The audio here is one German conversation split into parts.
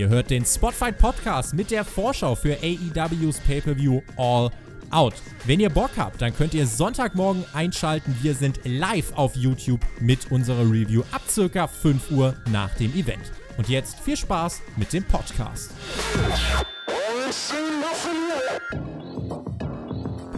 Ihr hört den Spotfight Podcast mit der Vorschau für AEWs Pay-Per-View All Out. Wenn ihr Bock habt, dann könnt ihr Sonntagmorgen einschalten. Wir sind live auf YouTube mit unserer Review ab circa 5 Uhr nach dem Event. Und jetzt viel Spaß mit dem Podcast.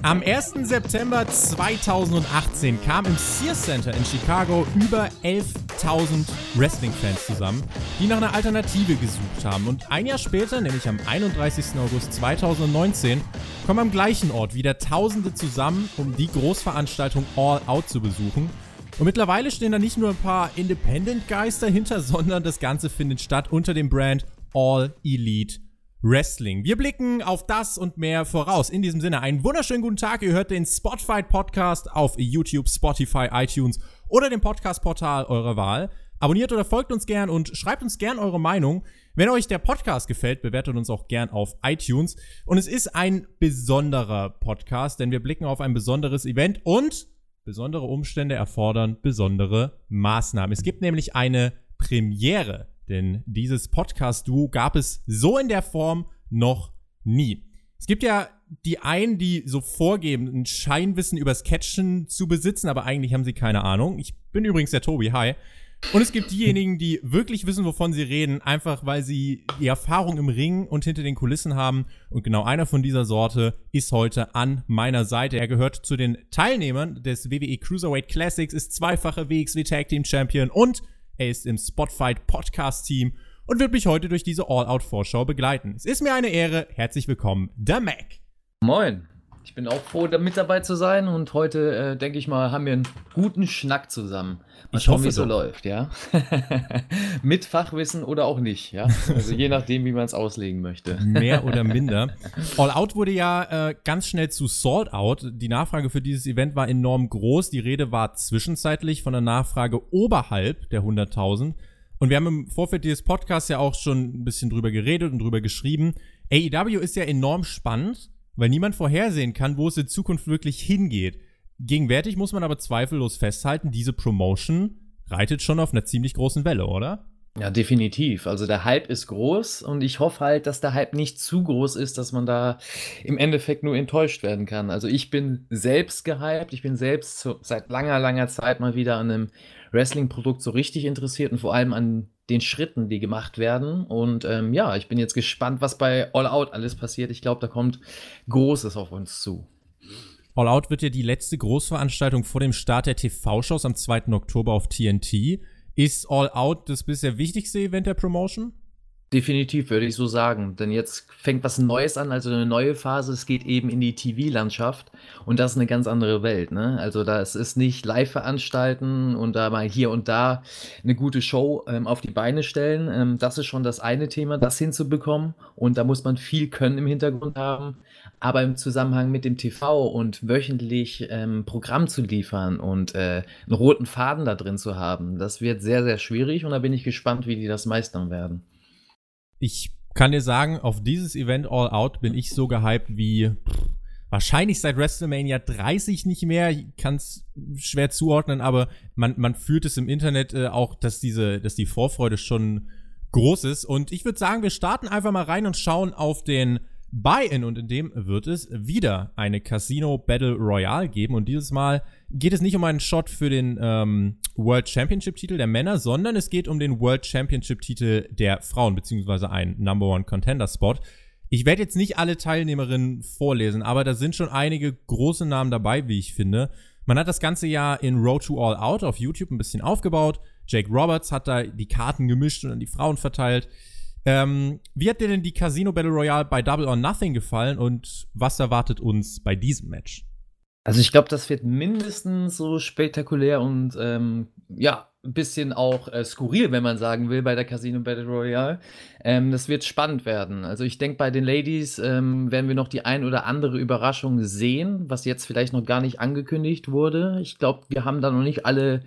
Am 1. September 2018 kam im Sears Center in Chicago über 11.000 Wrestling-Fans zusammen, die nach einer Alternative gesucht haben. Und ein Jahr später, nämlich am 31. August 2019, kommen am gleichen Ort wieder Tausende zusammen, um die Großveranstaltung All Out zu besuchen. Und mittlerweile stehen da nicht nur ein paar Independent Guys dahinter, sondern das Ganze findet statt unter dem Brand All Elite Wrestling. Wir blicken auf das und mehr voraus. In diesem Sinne, einen wunderschönen guten Tag. Ihr hört den Spotfight Podcast auf YouTube, Spotify, iTunes oder dem Podcast-Portal eurer Wahl. Abonniert oder folgt uns gern und schreibt uns gern eure Meinung. Wenn euch der Podcast gefällt, bewertet uns auch gern auf iTunes. Und es ist ein besonderer Podcast, denn wir blicken auf ein besonderes Event und besondere Umstände erfordern besondere Maßnahmen. Es gibt nämlich eine Premiere denn dieses Podcast-Duo gab es so in der Form noch nie. Es gibt ja die einen, die so vorgeben, ein Scheinwissen übers Catchen zu besitzen, aber eigentlich haben sie keine Ahnung. Ich bin übrigens der Tobi, hi. Und es gibt diejenigen, die wirklich wissen, wovon sie reden, einfach weil sie die Erfahrung im Ring und hinter den Kulissen haben. Und genau einer von dieser Sorte ist heute an meiner Seite. Er gehört zu den Teilnehmern des WWE Cruiserweight Classics, ist zweifache WXW Tag Team Champion und er ist im Spotfight Podcast Team und wird mich heute durch diese All-Out-Vorschau begleiten. Es ist mir eine Ehre. Herzlich willkommen, der Mac. Moin. Ich bin auch froh, mit dabei zu sein und heute, äh, denke ich mal, haben wir einen guten Schnack zusammen. Mal ich schauen, hoffe, wie es so läuft, ja. mit Fachwissen oder auch nicht, ja. Also je nachdem, wie man es auslegen möchte. Mehr oder minder. All Out wurde ja äh, ganz schnell zu Sold Out. Die Nachfrage für dieses Event war enorm groß. Die Rede war zwischenzeitlich von der Nachfrage oberhalb der 100.000. Und wir haben im Vorfeld dieses Podcasts ja auch schon ein bisschen drüber geredet und drüber geschrieben. AEW ist ja enorm spannend weil niemand vorhersehen kann, wo es in Zukunft wirklich hingeht. Gegenwärtig muss man aber zweifellos festhalten, diese Promotion reitet schon auf einer ziemlich großen Welle, oder? Ja, definitiv. Also der Hype ist groß und ich hoffe halt, dass der Hype nicht zu groß ist, dass man da im Endeffekt nur enttäuscht werden kann. Also ich bin selbst gehypt, ich bin selbst seit langer, langer Zeit mal wieder an einem Wrestling-Produkt so richtig interessiert und vor allem an den Schritten, die gemacht werden. Und ähm, ja, ich bin jetzt gespannt, was bei All Out alles passiert. Ich glaube, da kommt Großes auf uns zu. All Out wird ja die letzte Großveranstaltung vor dem Start der TV-Shows am 2. Oktober auf TNT. Ist All Out das bisher wichtigste Event der Promotion? Definitiv, würde ich so sagen. Denn jetzt fängt was Neues an, also eine neue Phase. Es geht eben in die TV-Landschaft und das ist eine ganz andere Welt. Ne? Also das ist nicht live veranstalten und da mal hier und da eine gute Show ähm, auf die Beine stellen. Ähm, das ist schon das eine Thema, das hinzubekommen. Und da muss man viel Können im Hintergrund haben. Aber im Zusammenhang mit dem TV und wöchentlich ähm, Programm zu liefern und äh, einen roten Faden da drin zu haben, das wird sehr, sehr schwierig und da bin ich gespannt, wie die das meistern werden. Ich kann dir sagen, auf dieses Event All Out bin ich so gehypt wie wahrscheinlich seit WrestleMania 30 nicht mehr. Ich kann es schwer zuordnen, aber man, man fühlt es im Internet äh, auch, dass diese, dass die Vorfreude schon groß ist. Und ich würde sagen, wir starten einfach mal rein und schauen auf den Buy-in und in dem wird es wieder eine Casino Battle Royale geben und dieses Mal geht es nicht um einen Shot für den ähm, World Championship Titel der Männer, sondern es geht um den World Championship Titel der Frauen beziehungsweise einen Number One Contender Spot. Ich werde jetzt nicht alle Teilnehmerinnen vorlesen, aber da sind schon einige große Namen dabei, wie ich finde. Man hat das ganze Jahr in Road to All Out auf YouTube ein bisschen aufgebaut. Jake Roberts hat da die Karten gemischt und an die Frauen verteilt. Ähm, wie hat dir denn die Casino Battle Royale bei Double or Nothing gefallen und was erwartet uns bei diesem Match? Also ich glaube, das wird mindestens so spektakulär und ähm, ja, ein bisschen auch äh, skurril, wenn man sagen will, bei der Casino Battle Royale. Ähm, das wird spannend werden. Also ich denke, bei den Ladies ähm, werden wir noch die ein oder andere Überraschung sehen, was jetzt vielleicht noch gar nicht angekündigt wurde. Ich glaube, wir haben da noch nicht alle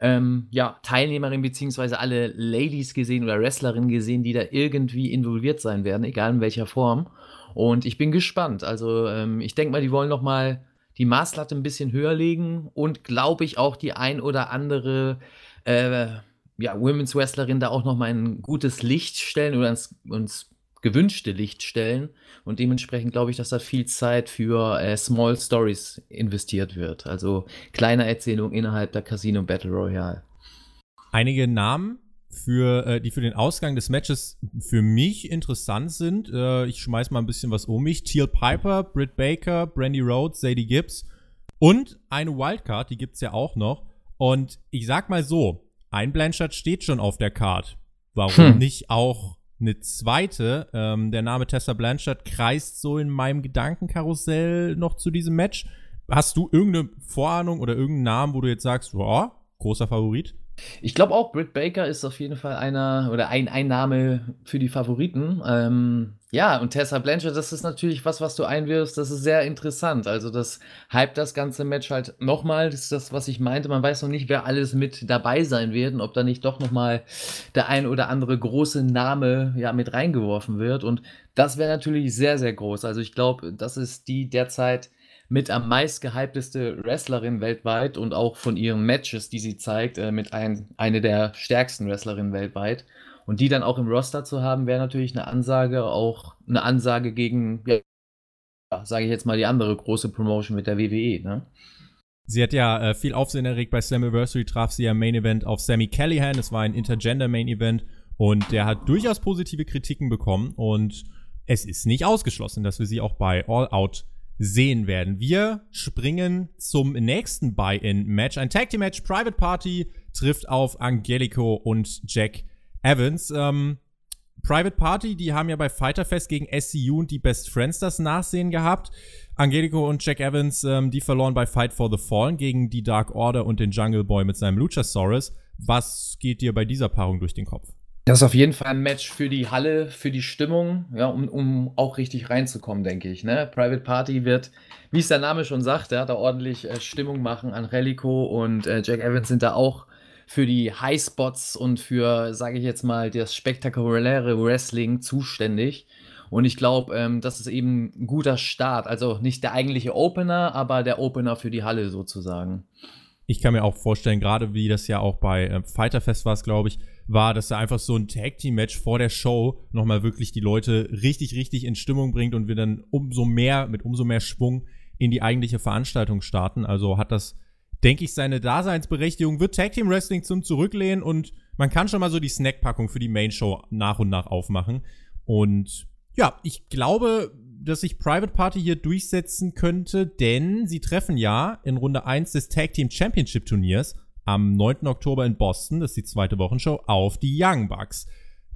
ähm, ja, Teilnehmerinnen bzw. alle Ladies gesehen oder Wrestlerinnen gesehen, die da irgendwie involviert sein werden, egal in welcher Form. Und ich bin gespannt. Also ähm, ich denke mal, die wollen noch mal die Maßlatte ein bisschen höher legen und glaube ich auch die ein oder andere äh, ja, Women's Wrestlerin da auch noch mal ein gutes Licht stellen oder ins, ins gewünschte Licht stellen. Und dementsprechend glaube ich, dass da viel Zeit für äh, Small Stories investiert wird. Also kleine Erzählungen innerhalb der Casino Battle Royale. Einige Namen, für, äh, die für den Ausgang des Matches für mich interessant sind. Äh, ich schmeiß mal ein bisschen was um mich. Teal Piper, Britt Baker, Brandy Rhodes, Sadie Gibbs und eine Wildcard, die gibt's ja auch noch. Und ich sag mal so, ein Blanchard steht schon auf der Card. Warum hm. nicht auch eine zweite? Ähm, der Name Tessa Blanchard kreist so in meinem Gedankenkarussell noch zu diesem Match. Hast du irgendeine Vorahnung oder irgendeinen Namen, wo du jetzt sagst, oh, großer Favorit? Ich glaube auch, Britt Baker ist auf jeden Fall einer oder ein Einnahme für die Favoriten. Ähm, ja, und Tessa Blanchard, das ist natürlich was, was du einwirfst, das ist sehr interessant. Also das hype das ganze Match halt nochmal, das ist das, was ich meinte. Man weiß noch nicht, wer alles mit dabei sein wird und ob da nicht doch nochmal der ein oder andere große Name ja mit reingeworfen wird. Und das wäre natürlich sehr, sehr groß. Also ich glaube, das ist die derzeit mit am meist gehypteste Wrestlerin weltweit und auch von ihren Matches, die sie zeigt, äh, mit ein, eine der stärksten Wrestlerinnen weltweit. Und die dann auch im Roster zu haben, wäre natürlich eine Ansage, auch eine Ansage gegen, ja, sage ich jetzt mal, die andere große Promotion mit der WWE, ne? Sie hat ja äh, viel Aufsehen erregt. Bei Slammiversary traf sie ja im Main Event auf Sammy Callahan. Es war ein Intergender Main Event und der hat durchaus positive Kritiken bekommen und es ist nicht ausgeschlossen, dass wir sie auch bei All Out sehen werden. Wir springen zum nächsten Buy-In-Match. Ein Tag Team Match. Private Party trifft auf Angelico und Jack Evans. Ähm, Private Party, die haben ja bei Fighter Fest gegen SCU und die Best Friends das Nachsehen gehabt. Angelico und Jack Evans, ähm, die verloren bei Fight for the Fallen gegen die Dark Order und den Jungle Boy mit seinem Luchasaurus. Was geht dir bei dieser Paarung durch den Kopf? Das ist auf jeden Fall ein Match für die Halle, für die Stimmung, ja, um, um auch richtig reinzukommen, denke ich. Ne? Private Party wird, wie es der Name schon sagt, ja, da ordentlich äh, Stimmung machen. Angelico und äh, Jack Evans sind da auch für die Highspots und für, sage ich jetzt mal, das spektakuläre Wrestling zuständig. Und ich glaube, ähm, das ist eben ein guter Start. Also nicht der eigentliche Opener, aber der Opener für die Halle sozusagen. Ich kann mir auch vorstellen, gerade wie das ja auch bei äh, Fighterfest war, glaube ich, war, dass er einfach so ein Tag-Team-Match vor der Show nochmal wirklich die Leute richtig, richtig in Stimmung bringt und wir dann umso mehr, mit umso mehr Schwung in die eigentliche Veranstaltung starten. Also hat das, denke ich, seine Daseinsberechtigung, wird Tag Team Wrestling zum Zurücklehnen und man kann schon mal so die Snackpackung für die Main Show nach und nach aufmachen. Und ja, ich glaube, dass sich Private Party hier durchsetzen könnte, denn sie treffen ja in Runde 1 des Tag Team Championship Turniers am 9. Oktober in Boston, das ist die zweite Wochenshow, auf die Young Bucks.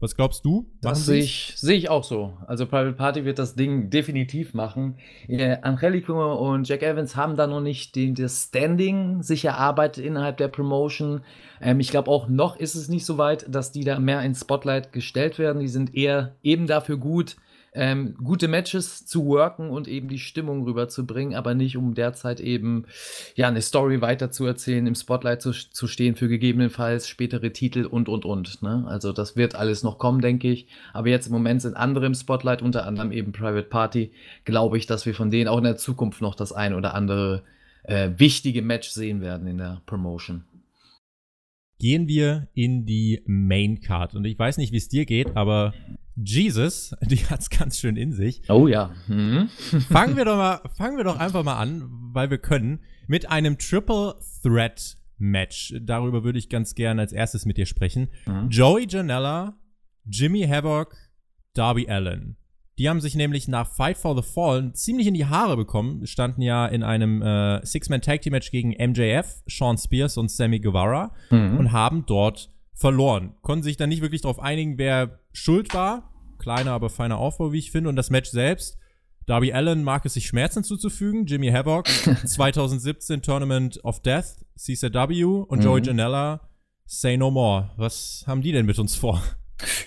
Was glaubst du? Das sehe ich, seh ich auch so. Also Private Party wird das Ding definitiv machen. Äh, Angelico und Jack Evans haben da noch nicht den, das Standing sich erarbeitet innerhalb der Promotion. Ähm, ich glaube auch noch ist es nicht so weit, dass die da mehr ins Spotlight gestellt werden. Die sind eher eben dafür gut, ähm, gute Matches zu worken und eben die Stimmung rüberzubringen, aber nicht um derzeit eben ja eine Story weiterzuerzählen, im Spotlight zu, zu stehen für gegebenenfalls spätere Titel und und und. Ne? Also das wird alles noch kommen, denke ich. Aber jetzt im Moment sind andere im Spotlight, unter anderem eben Private Party. Glaube ich, dass wir von denen auch in der Zukunft noch das ein oder andere äh, wichtige Match sehen werden in der Promotion gehen wir in die Main Card. Und ich weiß nicht, wie es dir geht, aber Jesus, die hat's ganz schön in sich. Oh ja. Mhm. fangen wir doch mal, fangen wir doch einfach mal an, weil wir können, mit einem Triple Threat Match. Darüber würde ich ganz gerne als erstes mit dir sprechen. Mhm. Joey Janella, Jimmy Havoc, Darby Allen. Die haben sich nämlich nach Fight for the Fallen ziemlich in die Haare bekommen, standen ja in einem äh, Six-Man-Tag-Team-Match gegen MJF, Sean Spears und Sammy Guevara mhm. und haben dort verloren. Konnten sich dann nicht wirklich darauf einigen, wer schuld war. Kleiner, aber feiner Aufbau, wie ich finde. Und das Match selbst, Darby Allen mag es sich Schmerzen zuzufügen. Jimmy Havoc, 2017 Tournament of Death, CCW und mhm. Joey Janella, Say No More. Was haben die denn mit uns vor?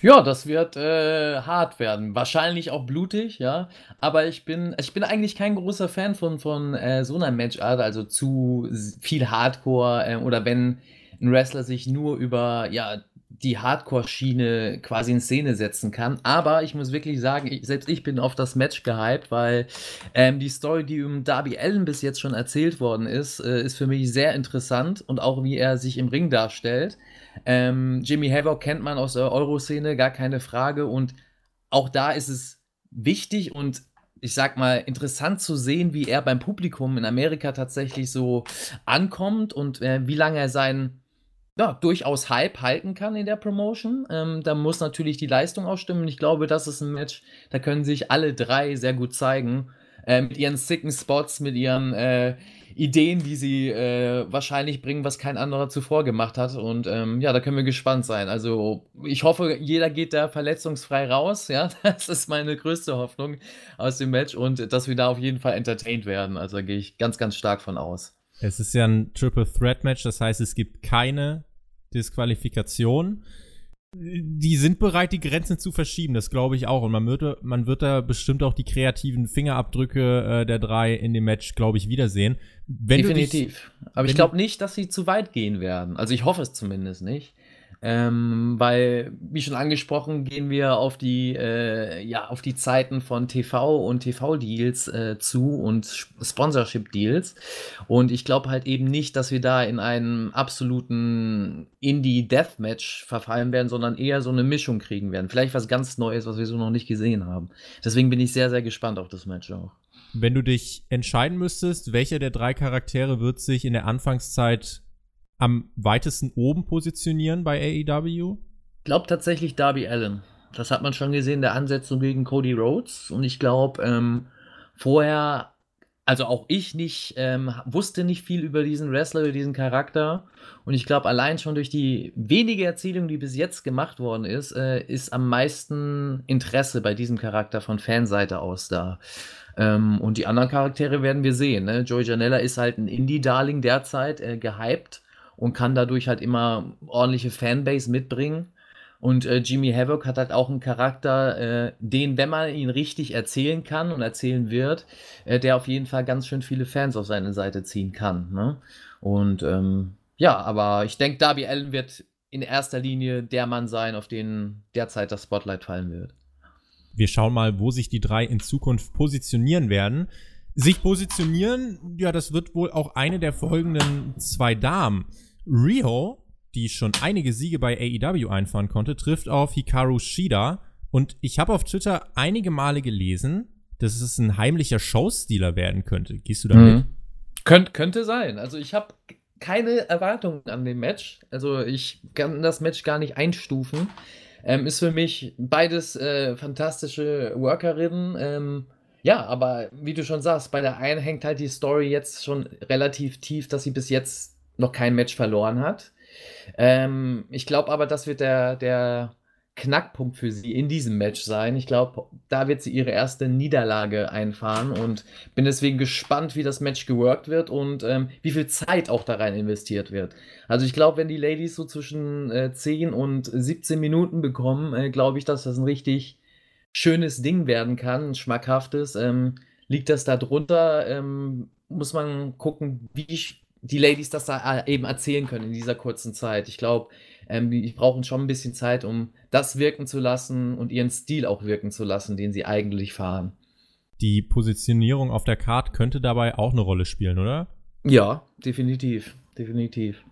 Ja, das wird äh, hart werden. Wahrscheinlich auch blutig, ja. Aber ich bin, ich bin eigentlich kein großer Fan von, von äh, so einer Matchart, also zu viel Hardcore äh, oder wenn ein Wrestler sich nur über ja, die Hardcore-Schiene quasi in Szene setzen kann. Aber ich muss wirklich sagen, ich, selbst ich bin auf das Match gehypt, weil ähm, die Story, die um Darby Allen bis jetzt schon erzählt worden ist, äh, ist für mich sehr interessant und auch wie er sich im Ring darstellt. Ähm, Jimmy Havoc kennt man aus der Euro-Szene, gar keine Frage. Und auch da ist es wichtig und ich sag mal, interessant zu sehen, wie er beim Publikum in Amerika tatsächlich so ankommt und äh, wie lange er seinen ja, durchaus Hype halten kann in der Promotion. Ähm, da muss natürlich die Leistung auch stimmen. Ich glaube, das ist ein Match, da können sich alle drei sehr gut zeigen. Äh, mit ihren sicken Spots, mit ihren äh, Ideen, die sie äh, wahrscheinlich bringen, was kein anderer zuvor gemacht hat. Und ähm, ja, da können wir gespannt sein. Also ich hoffe, jeder geht da verletzungsfrei raus. Ja, das ist meine größte Hoffnung aus dem Match und dass wir da auf jeden Fall entertained werden. Also da gehe ich ganz, ganz stark von aus. Es ist ja ein Triple Threat Match, das heißt, es gibt keine Disqualifikation. Die sind bereit, die Grenzen zu verschieben, das glaube ich auch. Und man wird, man wird da bestimmt auch die kreativen Fingerabdrücke äh, der drei in dem Match, glaube ich, wiedersehen. Wenn Definitiv. Dich, Aber ich glaube nicht, dass sie zu weit gehen werden. Also ich hoffe es zumindest nicht. Ähm, weil, wie schon angesprochen, gehen wir auf die, äh, ja, auf die Zeiten von TV und TV-Deals äh, zu und Sponsorship-Deals. Und ich glaube halt eben nicht, dass wir da in einen absoluten Indie-Deathmatch verfallen werden, sondern eher so eine Mischung kriegen werden. Vielleicht was ganz Neues, was wir so noch nicht gesehen haben. Deswegen bin ich sehr, sehr gespannt auf das Match auch. Wenn du dich entscheiden müsstest, welcher der drei Charaktere wird sich in der Anfangszeit am weitesten oben positionieren bei AEW? Ich glaube tatsächlich Darby Allen. Das hat man schon gesehen, der Ansetzung gegen Cody Rhodes. Und ich glaube, ähm, vorher, also auch ich nicht, ähm, wusste nicht viel über diesen Wrestler, über diesen Charakter. Und ich glaube, allein schon durch die wenige Erzählung, die bis jetzt gemacht worden ist, äh, ist am meisten Interesse bei diesem Charakter von Fanseite aus da. Ähm, und die anderen Charaktere werden wir sehen. Ne? Joey Janella ist halt ein Indie-Darling derzeit, äh, gehypt und kann dadurch halt immer ordentliche Fanbase mitbringen. Und äh, Jimmy Havoc hat halt auch einen Charakter, äh, den, wenn man ihn richtig erzählen kann und erzählen wird, äh, der auf jeden Fall ganz schön viele Fans auf seine Seite ziehen kann. Ne? Und ähm, ja, aber ich denke, Darby Allen wird in erster Linie der Mann sein, auf den derzeit das Spotlight fallen wird. Wir schauen mal, wo sich die drei in Zukunft positionieren werden. Sich positionieren, ja, das wird wohl auch eine der folgenden zwei Damen. Rio, die schon einige Siege bei AEW einfahren konnte, trifft auf Hikaru Shida. Und ich habe auf Twitter einige Male gelesen, dass es ein heimlicher Showstealer werden könnte. Gehst du damit? Mhm. Könnt, könnte sein. Also ich habe keine Erwartungen an dem Match. Also ich kann das Match gar nicht einstufen. Ähm, ist für mich beides äh, fantastische Workerinnen. Ähm, ja, aber wie du schon sagst, bei der einen hängt halt die Story jetzt schon relativ tief, dass sie bis jetzt noch kein Match verloren hat. Ähm, ich glaube aber, das wird der, der Knackpunkt für sie in diesem Match sein. Ich glaube, da wird sie ihre erste Niederlage einfahren und bin deswegen gespannt, wie das Match geworkt wird und ähm, wie viel Zeit auch da rein investiert wird. Also ich glaube, wenn die Ladies so zwischen äh, 10 und 17 Minuten bekommen, äh, glaube ich, dass das ein richtig schönes Ding werden kann, ein schmackhaftes. Ähm, liegt das da drunter? Ähm, muss man gucken, wie die Ladies das da äh, eben erzählen können in dieser kurzen Zeit. Ich glaube, ähm, die brauchen schon ein bisschen Zeit, um das wirken zu lassen und ihren Stil auch wirken zu lassen, den sie eigentlich fahren. Die Positionierung auf der Karte könnte dabei auch eine Rolle spielen, oder? Ja, definitiv. Definitiv.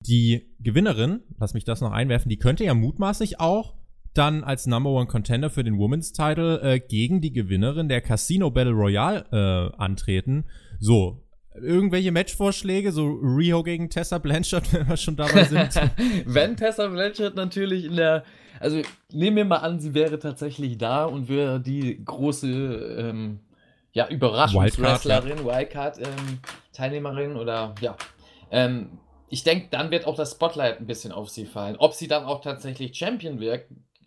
Die Gewinnerin, lass mich das noch einwerfen, die könnte ja mutmaßlich auch dann als Number One Contender für den Women's Title äh, gegen die Gewinnerin der Casino Battle Royale äh, antreten. So, irgendwelche Matchvorschläge, so Rio gegen Tessa Blanchard, wenn wir schon dabei sind? wenn Tessa Blanchard natürlich in der, also nehmen wir mal an, sie wäre tatsächlich da und wäre die große, ähm, ja, Überraschungswrestlerin, Wildcard-Teilnehmerin ähm, oder ja. Ähm, ich denke, dann wird auch das Spotlight ein bisschen auf sie fallen. Ob sie dann auch tatsächlich Champion wird,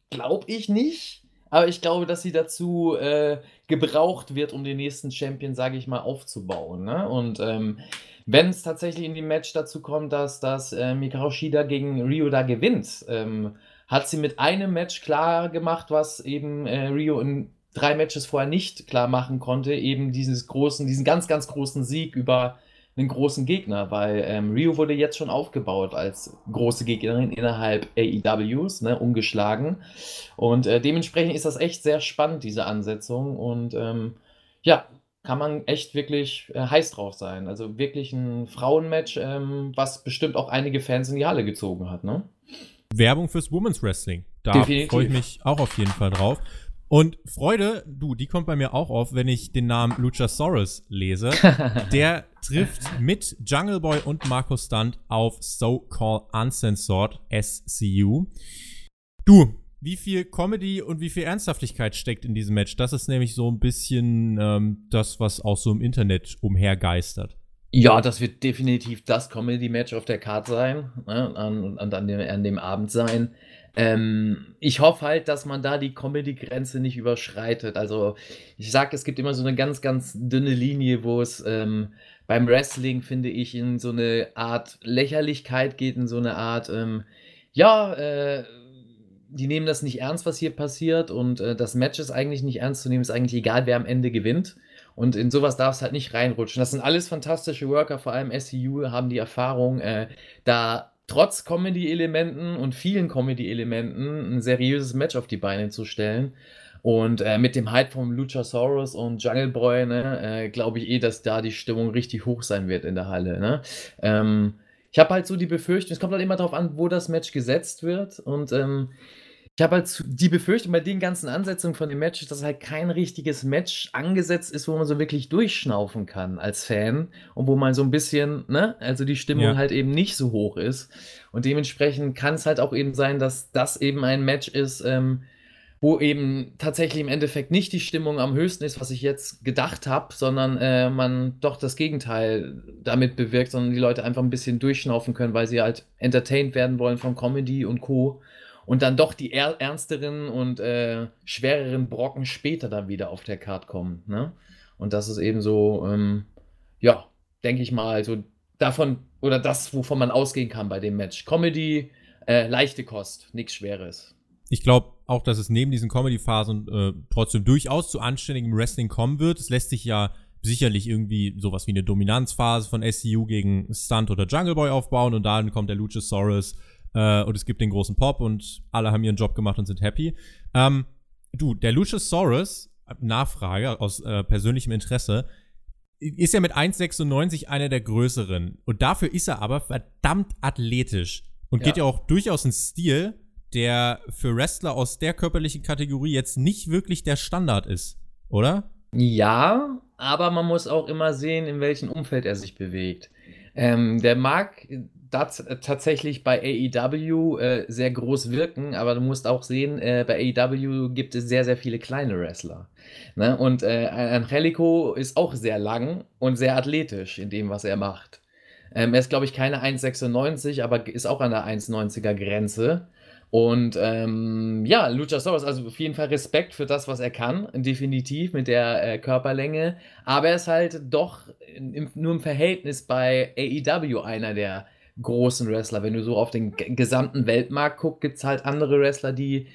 glaube ich nicht. Aber ich glaube, dass sie dazu äh, gebraucht wird, um den nächsten Champion, sage ich mal, aufzubauen. Ne? Und ähm, wenn es tatsächlich in dem Match dazu kommt, dass, dass äh, Mikao gegen Rio da gewinnt, ähm, hat sie mit einem Match klar gemacht, was eben äh, Rio in drei Matches vorher nicht klar machen konnte, eben dieses großen, diesen ganz, ganz großen Sieg über einen großen Gegner, weil ähm, Rio wurde jetzt schon aufgebaut als große Gegnerin innerhalb AEWs, ne, ungeschlagen. Und äh, dementsprechend ist das echt sehr spannend, diese Ansetzung. Und ähm, ja, kann man echt wirklich äh, heiß drauf sein. Also wirklich ein Frauenmatch, ähm, was bestimmt auch einige Fans in die Halle gezogen hat, ne? Werbung fürs Women's Wrestling. Da freue ich mich auch auf jeden Fall drauf. Und Freude, du, die kommt bei mir auch auf, wenn ich den Namen Luchasaurus lese. Der trifft mit Jungle Boy und Markus Stunt auf So Called Uncensored SCU. Du, wie viel Comedy und wie viel Ernsthaftigkeit steckt in diesem Match? Das ist nämlich so ein bisschen ähm, das, was auch so im Internet umhergeistert. Ja, das wird definitiv das Comedy-Match auf der Karte sein ne, an, an, an, dem, an dem Abend sein. Ähm, ich hoffe halt, dass man da die Comedy-Grenze nicht überschreitet. Also, ich sag, es gibt immer so eine ganz, ganz dünne Linie, wo es ähm, beim Wrestling, finde ich, in so eine Art Lächerlichkeit geht, in so eine Art, ähm, ja, äh, die nehmen das nicht ernst, was hier passiert und äh, das Match ist eigentlich nicht ernst zu nehmen, ist eigentlich egal, wer am Ende gewinnt. Und in sowas darf es halt nicht reinrutschen. Das sind alles fantastische Worker, vor allem SCU haben die Erfahrung, äh, da trotz Comedy-Elementen und vielen Comedy-Elementen ein seriöses Match auf die Beine zu stellen. Und äh, mit dem Hype von Luchasaurus und Jungle Boy, ne, äh, glaube ich eh, dass da die Stimmung richtig hoch sein wird in der Halle. Ne? Ähm, ich habe halt so die Befürchtung, es kommt halt immer darauf an, wo das Match gesetzt wird. Und ähm, ich habe halt die Befürchtung bei den ganzen Ansetzungen von dem Match, dass halt kein richtiges Match angesetzt ist, wo man so wirklich durchschnaufen kann als Fan und wo man so ein bisschen, ne, also die Stimmung ja. halt eben nicht so hoch ist. Und dementsprechend kann es halt auch eben sein, dass das eben ein Match ist, ähm, wo eben tatsächlich im Endeffekt nicht die Stimmung am höchsten ist, was ich jetzt gedacht habe, sondern äh, man doch das Gegenteil damit bewirkt, sondern die Leute einfach ein bisschen durchschnaufen können, weil sie halt entertained werden wollen von Comedy und Co und dann doch die ernsteren und äh, schwereren Brocken später dann wieder auf der Card kommen. Ne? Und das ist eben so, ähm, ja, denke ich mal, so davon oder das, wovon man ausgehen kann bei dem Match. Comedy, äh, leichte Kost, nichts Schweres. Ich glaube auch, dass es neben diesen Comedy-Phasen äh, trotzdem durchaus zu anständigem Wrestling kommen wird. Es lässt sich ja sicherlich irgendwie sowas wie eine Dominanzphase von SCU gegen Stunt oder Jungle Boy aufbauen und dann kommt der Luchasaurus äh, und es gibt den großen Pop und alle haben ihren Job gemacht und sind happy. Ähm, du, der Luchasaurus, Nachfrage aus äh, persönlichem Interesse, ist ja mit 1,96 einer der größeren. Und dafür ist er aber verdammt athletisch. Und ja. geht ja auch durchaus in Stil, der für Wrestler aus der körperlichen Kategorie jetzt nicht wirklich der Standard ist, oder? Ja, aber man muss auch immer sehen, in welchem Umfeld er sich bewegt. Ähm, der mag das tatsächlich bei AEW äh, sehr groß wirken, aber du musst auch sehen, äh, bei AEW gibt es sehr, sehr viele kleine Wrestler. Ne? Und äh, Angelico ist auch sehr lang und sehr athletisch in dem, was er macht. Ähm, er ist, glaube ich, keine 1,96, aber ist auch an der 1,90er Grenze. Und ähm, ja, Luchasaurus, also auf jeden Fall Respekt für das, was er kann, definitiv mit der äh, Körperlänge. Aber er ist halt doch im, nur im Verhältnis bei AEW einer der großen Wrestler. Wenn du so auf den gesamten Weltmarkt guckst, gibt es halt andere Wrestler, die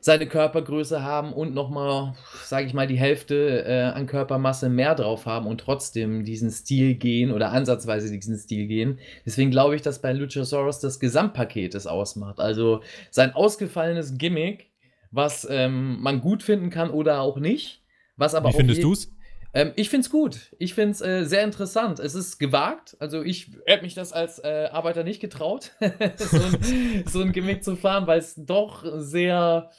seine Körpergröße haben und nochmal, sage ich mal, die Hälfte äh, an Körpermasse mehr drauf haben und trotzdem diesen Stil gehen oder ansatzweise diesen Stil gehen. Deswegen glaube ich, dass bei Luchasaurus das Gesamtpaket es ausmacht. Also sein ausgefallenes Gimmick, was ähm, man gut finden kann oder auch nicht. Was aber Wie findest du es? Ähm, ich finde es gut. Ich finde es äh, sehr interessant. Es ist gewagt. Also ich hätte mich das als äh, Arbeiter nicht getraut, so, ein, so, ein, Gimmick zu fahren, weil es doch sehr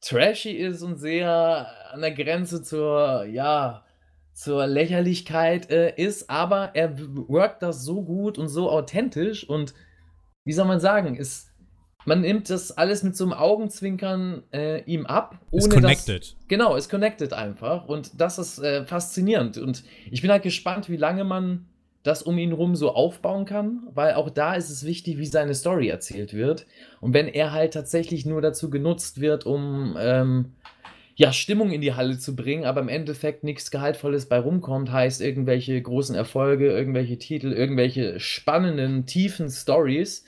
trashy ist und sehr an der Grenze zur, ja, zur Lächerlichkeit äh, ist. Aber er workt das so gut und so authentisch und wie soll man sagen, ist man nimmt das alles mit so einem Augenzwinkern äh, ihm ab. Ohne ist connected. Dass, genau, ist connected einfach. Und das ist äh, faszinierend. Und ich bin halt gespannt, wie lange man das um ihn rum so aufbauen kann, weil auch da ist es wichtig, wie seine Story erzählt wird. Und wenn er halt tatsächlich nur dazu genutzt wird, um ähm, ja, Stimmung in die Halle zu bringen, aber im Endeffekt nichts Gehaltvolles bei rumkommt, heißt irgendwelche großen Erfolge, irgendwelche Titel, irgendwelche spannenden, tiefen Stories,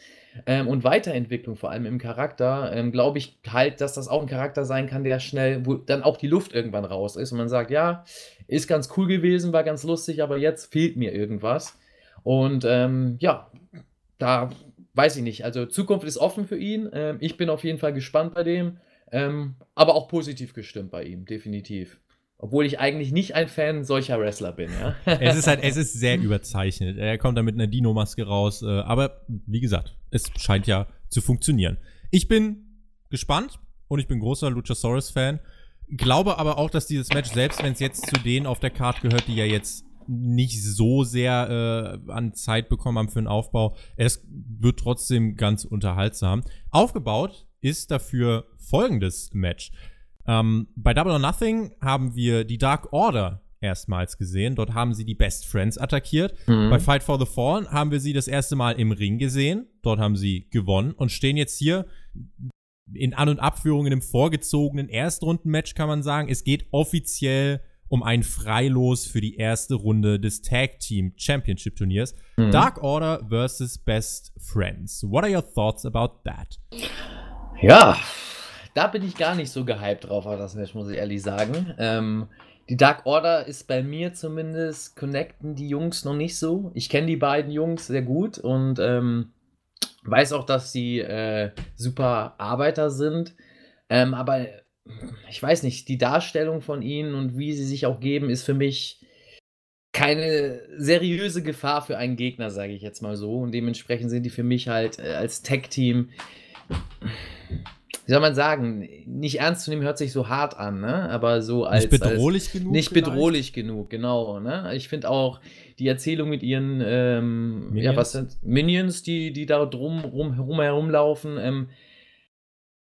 ähm, und Weiterentwicklung, vor allem im Charakter, ähm, glaube ich halt, dass das auch ein Charakter sein kann, der schnell, wo dann auch die Luft irgendwann raus ist und man sagt, ja, ist ganz cool gewesen, war ganz lustig, aber jetzt fehlt mir irgendwas. Und ähm, ja, da weiß ich nicht. Also Zukunft ist offen für ihn. Ähm, ich bin auf jeden Fall gespannt bei dem, ähm, aber auch positiv gestimmt bei ihm, definitiv. Obwohl ich eigentlich nicht ein Fan solcher Wrestler bin, ja. es ist halt, es ist sehr überzeichnet. Er kommt da mit einer Dino-Maske raus, äh, aber wie gesagt, es scheint ja zu funktionieren. Ich bin gespannt und ich bin großer Luchasaurus-Fan. Glaube aber auch, dass dieses Match, selbst wenn es jetzt zu denen auf der Card gehört, die ja jetzt nicht so sehr äh, an Zeit bekommen haben für den Aufbau, es wird trotzdem ganz unterhaltsam. Aufgebaut ist dafür folgendes Match. Ähm, bei Double or Nothing haben wir die Dark Order erstmals gesehen. Dort haben sie die Best Friends attackiert. Mhm. Bei Fight for the Fallen haben wir sie das erste Mal im Ring gesehen. Dort haben sie gewonnen und stehen jetzt hier in An- und Abführung in einem vorgezogenen Erstrundenmatch, kann man sagen. Es geht offiziell um ein Freilos für die erste Runde des Tag Team Championship Turniers. Mhm. Dark Order versus Best Friends. What are your thoughts about that? Ja, da bin ich gar nicht so gehypt drauf auf das muss ich ehrlich sagen. Ähm, die Dark Order ist bei mir zumindest, connecten die Jungs noch nicht so. Ich kenne die beiden Jungs sehr gut und ähm, weiß auch, dass sie äh, super Arbeiter sind. Ähm, aber ich weiß nicht, die Darstellung von ihnen und wie sie sich auch geben, ist für mich keine seriöse Gefahr für einen Gegner, sage ich jetzt mal so. Und dementsprechend sind die für mich halt äh, als Tech-Team wie soll man sagen, nicht ernst zu nehmen hört sich so hart an, ne? Aber so als. Nicht bedrohlich als, genug? Nicht vielleicht? bedrohlich genug, genau, ne? Ich finde auch die Erzählung mit ihren, ähm, ja, was sind Minions, die, die da drum rum, rum herumlaufen, ähm,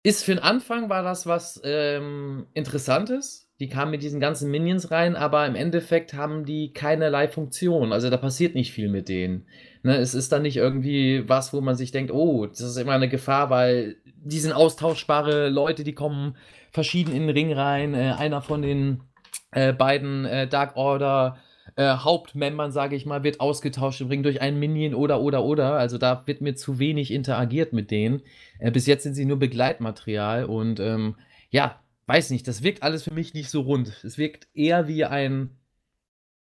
ist für den Anfang war das was ähm, Interessantes. Die kamen mit diesen ganzen Minions rein, aber im Endeffekt haben die keinerlei Funktion. Also da passiert nicht viel mit denen. Ne, es ist dann nicht irgendwie was, wo man sich denkt, oh, das ist immer eine Gefahr, weil die sind austauschbare Leute, die kommen verschieden in den Ring rein. Äh, einer von den äh, beiden äh, Dark Order äh, Hauptmembern, sage ich mal, wird ausgetauscht im Ring durch einen Minion oder oder oder. Also da wird mir zu wenig interagiert mit denen. Äh, bis jetzt sind sie nur Begleitmaterial und ähm, ja, weiß nicht, das wirkt alles für mich nicht so rund. Es wirkt eher wie ein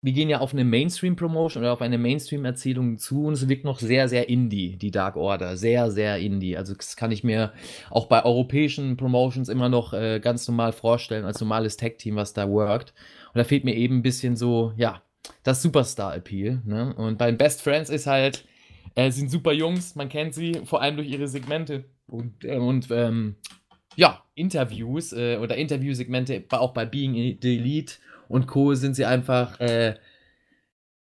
wir gehen ja auf eine Mainstream-Promotion oder auf eine Mainstream-Erzählung zu und es wirkt noch sehr, sehr indie, die Dark Order. Sehr, sehr indie. Also das kann ich mir auch bei europäischen Promotions immer noch äh, ganz normal vorstellen, als normales Tag-Team, was da workt. Und da fehlt mir eben ein bisschen so, ja, das Superstar-Appeal. Ne? Und bei den Best Friends ist halt, äh, sind super Jungs, man kennt sie, vor allem durch ihre Segmente und, äh, und ähm, ja, Interviews äh, oder Interviewsegmente, auch bei Being the Elite und Co. sind sie einfach äh,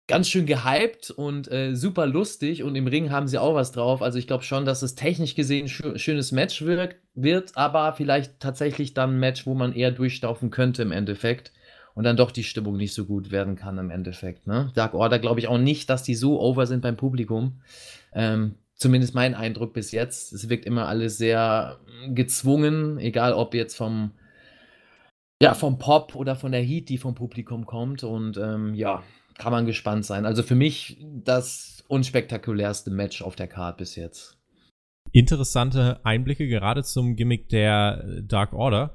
ganz schön gehypt und äh, super lustig und im Ring haben sie auch was drauf. Also ich glaube schon, dass es technisch gesehen schö schönes Match wirkt, wird, aber vielleicht tatsächlich dann ein Match, wo man eher durchstaufen könnte im Endeffekt und dann doch die Stimmung nicht so gut werden kann im Endeffekt. Ne? Dark Order glaube ich auch nicht, dass die so over sind beim Publikum. Ähm, zumindest mein Eindruck bis jetzt. Es wirkt immer alles sehr gezwungen, egal ob jetzt vom ja, vom Pop oder von der Heat, die vom Publikum kommt. Und ähm, ja, kann man gespannt sein. Also für mich das unspektakulärste Match auf der Card bis jetzt. Interessante Einblicke gerade zum Gimmick der äh, Dark Order.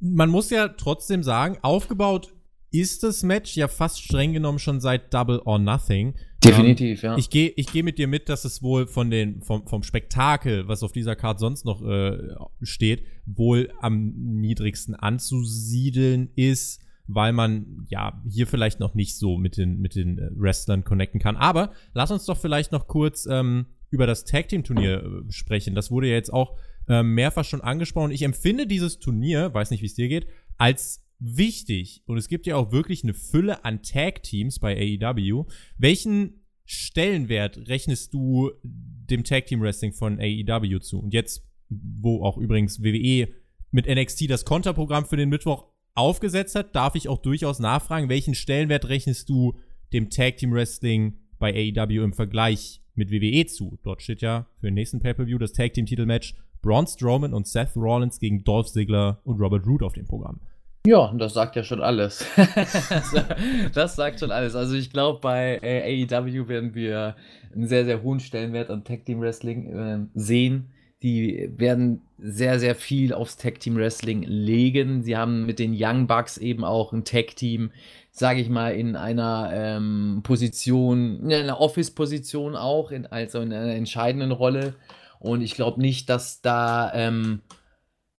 Man muss ja trotzdem sagen, aufgebaut ist das Match ja fast streng genommen schon seit Double or Nothing. Definitiv, ähm, ja. Ich gehe ich geh mit dir mit, dass es wohl von den, vom, vom Spektakel, was auf dieser Karte sonst noch äh, steht, wohl am niedrigsten anzusiedeln ist, weil man ja hier vielleicht noch nicht so mit den, mit den äh, Wrestlern connecten kann. Aber lass uns doch vielleicht noch kurz ähm, über das Tag Team Turnier äh, sprechen. Das wurde ja jetzt auch äh, mehrfach schon angesprochen. Ich empfinde dieses Turnier, weiß nicht, wie es dir geht, als wichtig, und es gibt ja auch wirklich eine Fülle an Tag-Teams bei AEW, welchen Stellenwert rechnest du dem Tag-Team-Wrestling von AEW zu? Und jetzt, wo auch übrigens WWE mit NXT das Konterprogramm für den Mittwoch aufgesetzt hat, darf ich auch durchaus nachfragen, welchen Stellenwert rechnest du dem Tag-Team-Wrestling bei AEW im Vergleich mit WWE zu? Dort steht ja für den nächsten Pay-Per-View das Tag-Team-Titelmatch Braun Strowman und Seth Rollins gegen Dolph Ziggler und Robert Root auf dem Programm. Ja, das sagt ja schon alles. das sagt schon alles. Also ich glaube, bei äh, AEW werden wir einen sehr, sehr hohen Stellenwert an Tag Team Wrestling äh, sehen. die werden sehr, sehr viel aufs Tag Team Wrestling legen. Sie haben mit den Young Bucks eben auch ein Tag Team, sage ich mal, in einer ähm, Position, in einer Office-Position auch, in, also in einer entscheidenden Rolle. Und ich glaube nicht, dass da ähm,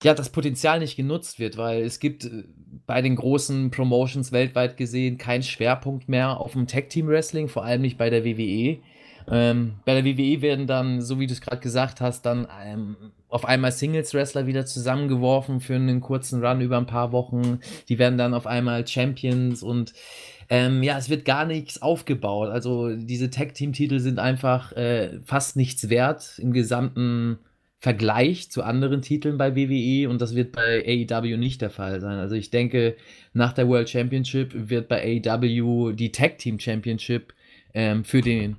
ja, das Potenzial nicht genutzt wird, weil es gibt äh, bei den großen Promotions weltweit gesehen keinen Schwerpunkt mehr auf dem Tag Team Wrestling, vor allem nicht bei der WWE. Ähm, bei der WWE werden dann, so wie du es gerade gesagt hast, dann ähm, auf einmal Singles-Wrestler wieder zusammengeworfen für einen kurzen Run über ein paar Wochen. Die werden dann auf einmal Champions und ähm, ja, es wird gar nichts aufgebaut. Also diese Tag-Team-Titel sind einfach äh, fast nichts wert im gesamten Vergleich zu anderen Titeln bei WWE und das wird bei AEW nicht der Fall sein. Also ich denke, nach der World Championship wird bei AEW die Tag Team Championship ähm, für den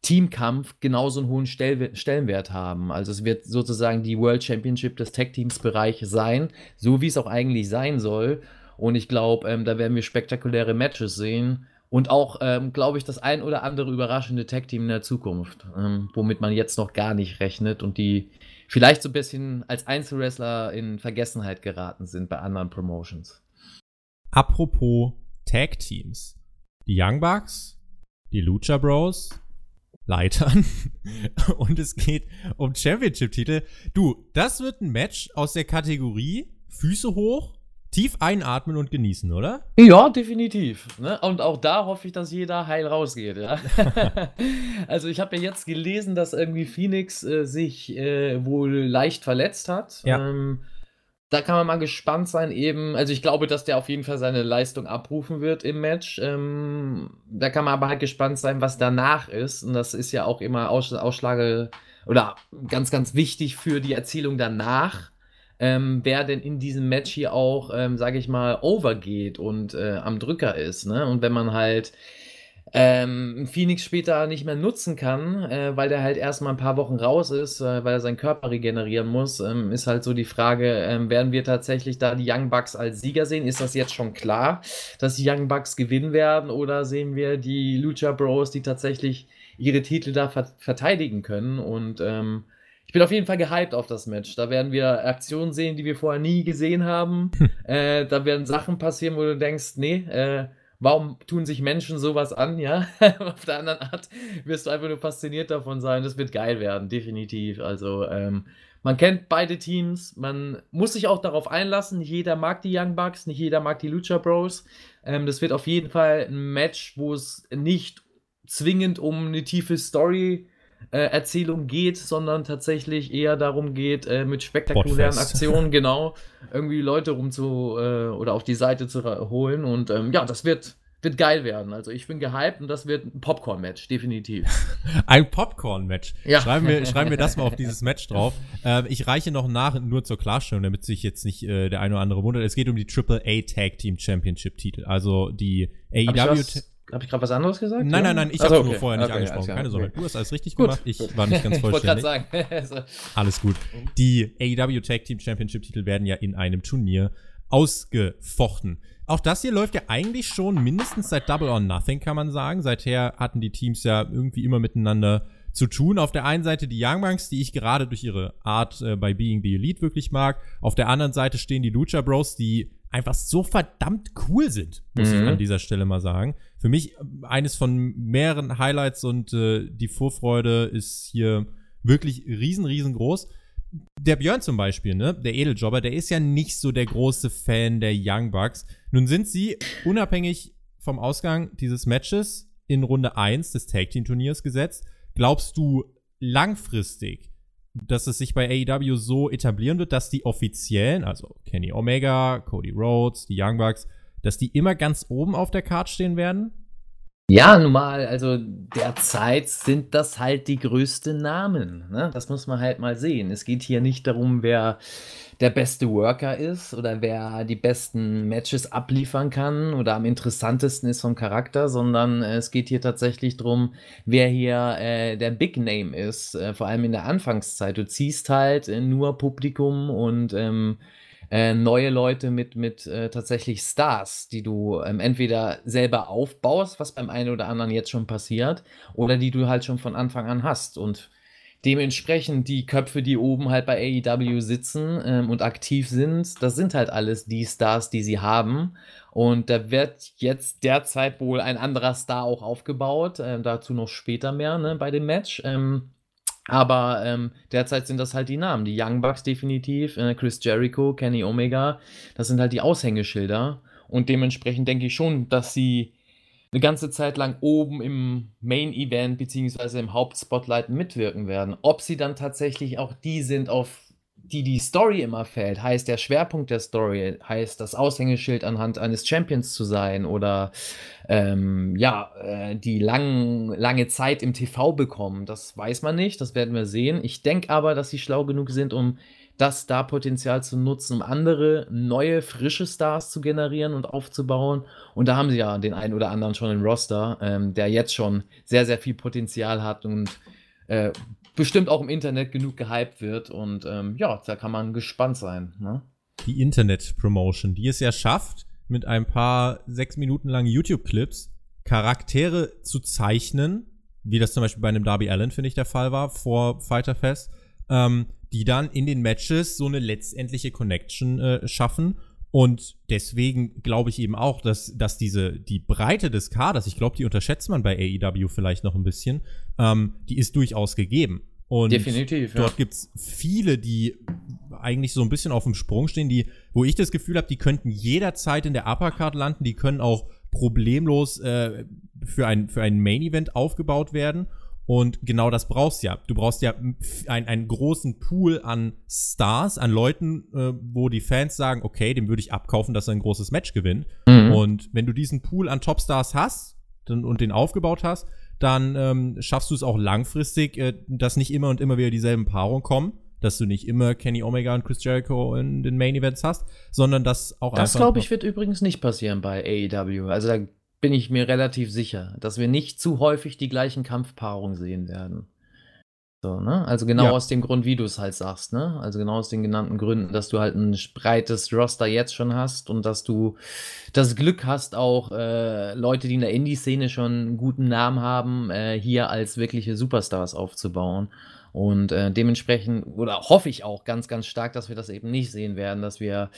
Teamkampf genauso einen hohen Stell Stellenwert haben. Also es wird sozusagen die World Championship des Tag Teams Bereich sein, so wie es auch eigentlich sein soll. Und ich glaube, ähm, da werden wir spektakuläre Matches sehen. Und auch, ähm, glaube ich, das ein oder andere überraschende Tag Team in der Zukunft, ähm, womit man jetzt noch gar nicht rechnet und die vielleicht so ein bisschen als Einzelwrestler in Vergessenheit geraten sind bei anderen Promotions. Apropos Tag Teams. Die Young Bucks, die Lucha Bros, Leitern und es geht um Championship-Titel. Du, das wird ein Match aus der Kategorie Füße hoch, tief einatmen und genießen, oder? Ja, definitiv. Ne? Und auch da hoffe ich, dass jeder heil rausgeht. Ja? also ich habe ja jetzt gelesen, dass irgendwie Phoenix äh, sich äh, wohl leicht verletzt hat. Ja. Ähm, da kann man mal gespannt sein, eben. Also ich glaube, dass der auf jeden Fall seine Leistung abrufen wird im Match. Ähm, da kann man aber halt gespannt sein, was danach ist. Und das ist ja auch immer Aus Ausschlage oder ganz, ganz wichtig für die Erzählung danach. Ähm, wer denn in diesem Match hier auch, ähm, sage ich mal, overgeht und äh, am Drücker ist. Ne? Und wenn man halt ähm, Phoenix später nicht mehr nutzen kann, äh, weil der halt erstmal ein paar Wochen raus ist, äh, weil er seinen Körper regenerieren muss, ähm, ist halt so die Frage, ähm, werden wir tatsächlich da die Young Bucks als Sieger sehen? Ist das jetzt schon klar, dass die Young Bucks gewinnen werden oder sehen wir die Lucha Bros, die tatsächlich ihre Titel da ver verteidigen können? Und ähm, ich bin auf jeden Fall gehypt auf das Match. Da werden wir Aktionen sehen, die wir vorher nie gesehen haben. äh, da werden Sachen passieren, wo du denkst, nee, äh, warum tun sich Menschen sowas an, ja? Auf der anderen Art wirst du einfach nur fasziniert davon sein. Das wird geil werden, definitiv. Also, ähm, man kennt beide Teams, man muss sich auch darauf einlassen. Nicht jeder mag die Young Bucks, nicht jeder mag die Lucha Bros. Ähm, das wird auf jeden Fall ein Match, wo es nicht zwingend um eine tiefe Story äh, Erzählung geht, sondern tatsächlich eher darum geht, äh, mit spektakulären Podfest. Aktionen genau irgendwie Leute rum zu äh, oder auf die Seite zu holen. Und ähm, ja, das wird, wird geil werden. Also ich bin gehypt und das wird ein Popcorn-Match, definitiv. ein Popcorn-Match. Ja. Schreiben, wir, schreiben wir das mal auf dieses Match drauf. Ähm, ich reiche noch nach, nur zur Klarstellung, damit sich jetzt nicht äh, der eine oder andere wundert. Es geht um die Triple A Tag Team Championship Titel. Also die AEW. Habe ich gerade was anderes gesagt? Nein, nein, nein, ich habe okay. nur vorher nicht okay, angesprochen. Keine Sorge. Du hast alles richtig gut, gemacht. Ich war nicht ganz vollständig. ich wollte gerade sagen. alles gut. Die AEW Tag Team Championship Titel werden ja in einem Turnier ausgefochten. Auch das hier läuft ja eigentlich schon mindestens seit Double or Nothing, kann man sagen. Seither hatten die Teams ja irgendwie immer miteinander zu tun. Auf der einen Seite die Young Bucks, die ich gerade durch ihre Art äh, bei Being the Elite wirklich mag. Auf der anderen Seite stehen die Lucha Bros, die einfach so verdammt cool sind, muss mhm. ich an dieser Stelle mal sagen. Für mich äh, eines von mehreren Highlights und äh, die Vorfreude ist hier wirklich riesen, riesengroß. Der Björn zum Beispiel, ne, der Edeljobber, der ist ja nicht so der große Fan der Young Bucks. Nun sind sie unabhängig vom Ausgang dieses Matches in Runde 1 des Tag Team Turniers gesetzt. Glaubst du langfristig, dass es sich bei AEW so etablieren wird, dass die offiziellen, also Kenny Omega, Cody Rhodes, die Young Bucks, dass die immer ganz oben auf der Card stehen werden? Ja, normal, also derzeit sind das halt die größten Namen. Ne? Das muss man halt mal sehen. Es geht hier nicht darum, wer der beste Worker ist oder wer die besten Matches abliefern kann oder am interessantesten ist vom Charakter, sondern äh, es geht hier tatsächlich darum, wer hier äh, der Big Name ist, äh, vor allem in der Anfangszeit. Du ziehst halt äh, nur Publikum und ähm, äh, neue Leute mit, mit äh, tatsächlich Stars, die du ähm, entweder selber aufbaust, was beim einen oder anderen jetzt schon passiert, oder die du halt schon von Anfang an hast. Und dementsprechend die Köpfe, die oben halt bei AEW sitzen ähm, und aktiv sind, das sind halt alles die Stars, die sie haben. Und da wird jetzt derzeit wohl ein anderer Star auch aufgebaut. Ähm, dazu noch später mehr ne, bei dem Match. Ähm, aber ähm, derzeit sind das halt die Namen. Die Young Bucks definitiv, äh, Chris Jericho, Kenny Omega. Das sind halt die Aushängeschilder. Und dementsprechend denke ich schon, dass sie eine ganze Zeit lang oben im Main Event beziehungsweise im Hauptspotlight mitwirken werden. Ob sie dann tatsächlich auch die sind, auf die die Story immer fällt, heißt der Schwerpunkt der Story, heißt das Aushängeschild anhand eines Champions zu sein oder ähm, ja, äh, die lang, lange Zeit im TV bekommen, das weiß man nicht, das werden wir sehen. Ich denke aber, dass sie schlau genug sind, um das Star-Potenzial zu nutzen, um andere, neue, frische Stars zu generieren und aufzubauen. Und da haben sie ja den einen oder anderen schon im Roster, ähm, der jetzt schon sehr, sehr viel Potenzial hat und äh, bestimmt auch im Internet genug gehypt wird. Und ähm, ja, da kann man gespannt sein. Ne? Die Internet-Promotion, die es ja schafft, mit ein paar sechs Minuten langen YouTube-Clips Charaktere zu zeichnen, wie das zum Beispiel bei einem Darby Allen, finde ich, der Fall war, vor Fighter Fest, ähm, die dann in den Matches so eine letztendliche Connection äh, schaffen. Und deswegen glaube ich eben auch, dass, dass diese, die Breite des Kaders, ich glaube, die unterschätzt man bei AEW vielleicht noch ein bisschen, ähm, die ist durchaus gegeben. Und Definitiv, ja. dort gibt es viele, die eigentlich so ein bisschen auf dem Sprung stehen, die, wo ich das Gefühl habe, die könnten jederzeit in der Uppercard landen, die können auch problemlos äh, für ein, für ein Main-Event aufgebaut werden. Und genau das brauchst du ja. Du brauchst ja ein, einen großen Pool an Stars, an Leuten, äh, wo die Fans sagen, okay, dem würde ich abkaufen, dass er ein großes Match gewinnt. Mhm. Und wenn du diesen Pool an Topstars hast dann, und den aufgebaut hast, dann ähm, schaffst du es auch langfristig, äh, dass nicht immer und immer wieder dieselben Paarungen kommen, dass du nicht immer Kenny Omega und Chris Jericho in den Main Events hast, sondern dass auch Das glaube ich wird übrigens nicht passieren bei AEW. Also da bin ich mir relativ sicher, dass wir nicht zu häufig die gleichen Kampfpaarungen sehen werden. So, ne? Also genau ja. aus dem Grund, wie du es halt sagst, ne? Also genau aus den genannten Gründen, dass du halt ein breites Roster jetzt schon hast und dass du das Glück hast, auch äh, Leute, die in der Indie-Szene schon einen guten Namen haben, äh, hier als wirkliche Superstars aufzubauen. Und äh, dementsprechend, oder hoffe ich auch ganz, ganz stark, dass wir das eben nicht sehen werden, dass wir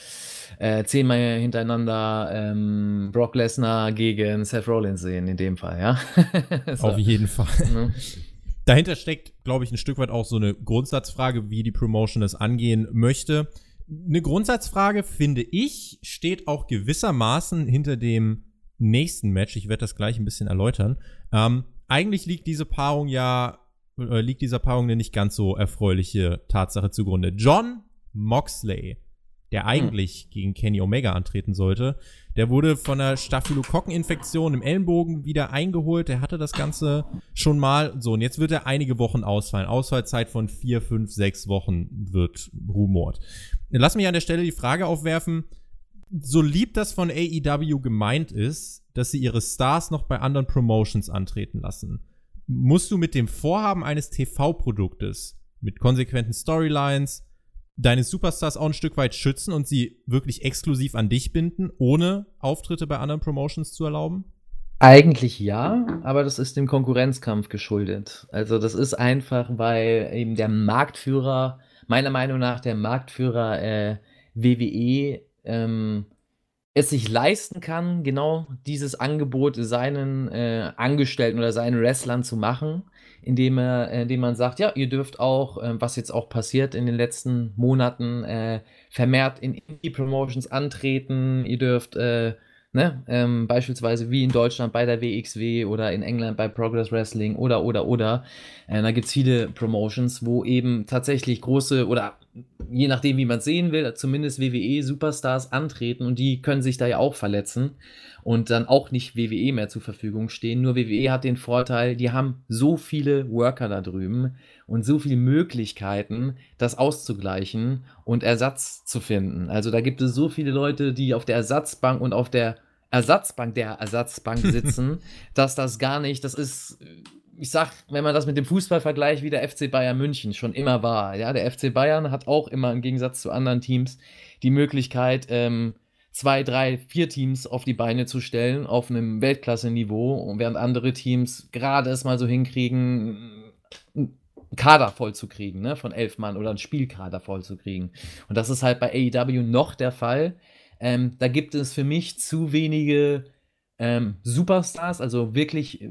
äh, zehnmal hintereinander ähm, Brock Lesnar gegen Seth Rollins sehen, in dem Fall, ja. so. Auf jeden Fall. Ne? Dahinter steckt, glaube ich, ein Stück weit auch so eine Grundsatzfrage, wie die Promotion es angehen möchte. Eine Grundsatzfrage, finde ich, steht auch gewissermaßen hinter dem nächsten Match. Ich werde das gleich ein bisschen erläutern. Ähm, eigentlich liegt diese Paarung ja äh, liegt dieser Paarung eine nicht ganz so erfreuliche Tatsache zugrunde. John Moxley, der hm. eigentlich hm. gegen Kenny Omega antreten sollte, der wurde von einer Staphylokokkeninfektion im Ellenbogen wieder eingeholt. Der hatte das Ganze schon mal. So, und jetzt wird er einige Wochen ausfallen. Ausfallzeit von vier, fünf, sechs Wochen wird rumort. Lass mich an der Stelle die Frage aufwerfen. So lieb das von AEW gemeint ist, dass sie ihre Stars noch bei anderen Promotions antreten lassen musst du mit dem Vorhaben eines TV-Produktes, mit konsequenten Storylines, deine Superstars auch ein Stück weit schützen und sie wirklich exklusiv an dich binden, ohne Auftritte bei anderen Promotions zu erlauben? Eigentlich ja, aber das ist dem Konkurrenzkampf geschuldet. Also das ist einfach, weil eben der Marktführer, meiner Meinung nach der Marktführer äh, WWE ähm, es sich leisten kann, genau dieses Angebot seinen äh, Angestellten oder seinen Wrestlern zu machen, indem, er, äh, indem man sagt, ja, ihr dürft auch, äh, was jetzt auch passiert in den letzten Monaten, äh, vermehrt in Indie-Promotions antreten, ihr dürft äh, Ne? Ähm, beispielsweise wie in Deutschland bei der WXW oder in England bei Progress Wrestling oder, oder, oder. Äh, da gibt es viele Promotions, wo eben tatsächlich große oder je nachdem, wie man es sehen will, zumindest WWE-Superstars antreten und die können sich da ja auch verletzen und dann auch nicht WWE mehr zur Verfügung stehen. Nur WWE hat den Vorteil, die haben so viele Worker da drüben und so viele Möglichkeiten, das auszugleichen und Ersatz zu finden. Also da gibt es so viele Leute, die auf der Ersatzbank und auf der Ersatzbank der Ersatzbank sitzen, dass das gar nicht, das ist, ich sag, wenn man das mit dem Fußball vergleicht, wie der FC Bayern München schon immer war. Ja, der FC Bayern hat auch immer im Gegensatz zu anderen Teams die Möglichkeit, ähm, zwei, drei, vier Teams auf die Beine zu stellen auf einem Weltklasse-Niveau, während andere Teams gerade es mal so hinkriegen, Kader voll zu kriegen, ne, von elf Mann oder einen Spielkader voll zu kriegen. Und das ist halt bei AEW noch der Fall. Ähm, da gibt es für mich zu wenige ähm, Superstars, also wirklich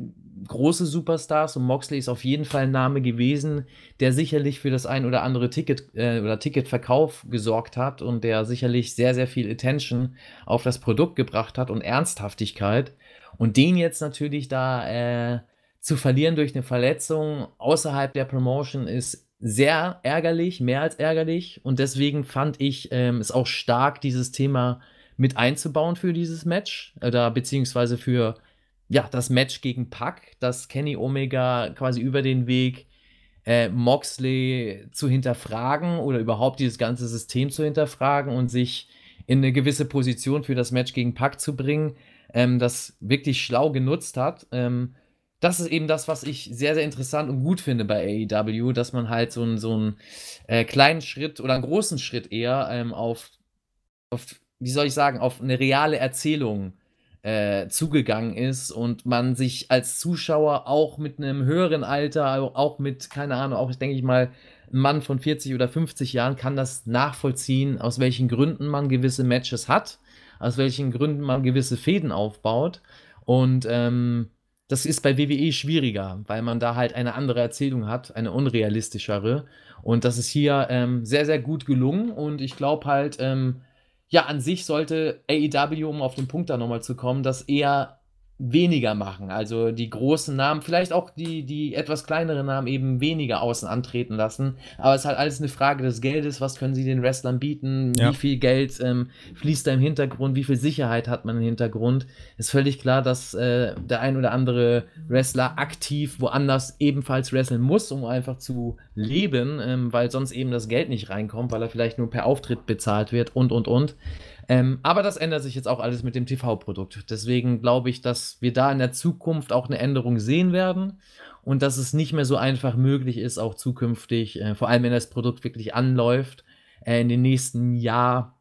große Superstars und Moxley ist auf jeden Fall ein Name gewesen, der sicherlich für das ein oder andere Ticket äh, oder Ticketverkauf gesorgt hat und der sicherlich sehr, sehr viel Attention auf das Produkt gebracht hat und Ernsthaftigkeit. Und den jetzt natürlich da äh, zu verlieren durch eine Verletzung außerhalb der Promotion ist sehr ärgerlich, mehr als ärgerlich. Und deswegen fand ich ähm, es auch stark, dieses Thema mit einzubauen für dieses Match oder beziehungsweise für ja, das Match gegen Pack, dass Kenny Omega quasi über den Weg äh, Moxley zu hinterfragen oder überhaupt dieses ganze System zu hinterfragen und sich in eine gewisse Position für das Match gegen Pack zu bringen, ähm, das wirklich schlau genutzt hat. Ähm, das ist eben das, was ich sehr, sehr interessant und gut finde bei AEW, dass man halt so einen, so einen äh, kleinen Schritt oder einen großen Schritt eher ähm, auf, auf wie soll ich sagen, auf eine reale Erzählung äh, zugegangen ist und man sich als Zuschauer auch mit einem höheren Alter, auch mit, keine Ahnung, auch denke ich mal, ein Mann von 40 oder 50 Jahren kann das nachvollziehen, aus welchen Gründen man gewisse Matches hat, aus welchen Gründen man gewisse Fäden aufbaut. Und ähm, das ist bei WWE schwieriger, weil man da halt eine andere Erzählung hat, eine unrealistischere. Und das ist hier ähm, sehr, sehr gut gelungen. Und ich glaube halt, ähm, ja, an sich sollte AEW, um auf den Punkt da nochmal zu kommen, das eher weniger machen. Also die großen Namen, vielleicht auch die, die etwas kleineren Namen eben weniger außen antreten lassen. Aber es ist halt alles eine Frage des Geldes. Was können sie den Wrestlern bieten? Ja. Wie viel Geld ähm, fließt da im Hintergrund? Wie viel Sicherheit hat man im Hintergrund? Ist völlig klar, dass äh, der ein oder andere Wrestler aktiv woanders ebenfalls wresteln muss, um einfach zu leben, ähm, weil sonst eben das Geld nicht reinkommt, weil er vielleicht nur per Auftritt bezahlt wird und, und, und. Ähm, aber das ändert sich jetzt auch alles mit dem TV-Produkt. Deswegen glaube ich, dass wir da in der Zukunft auch eine Änderung sehen werden und dass es nicht mehr so einfach möglich ist, auch zukünftig, äh, vor allem wenn das Produkt wirklich anläuft, äh, in den nächsten Jahr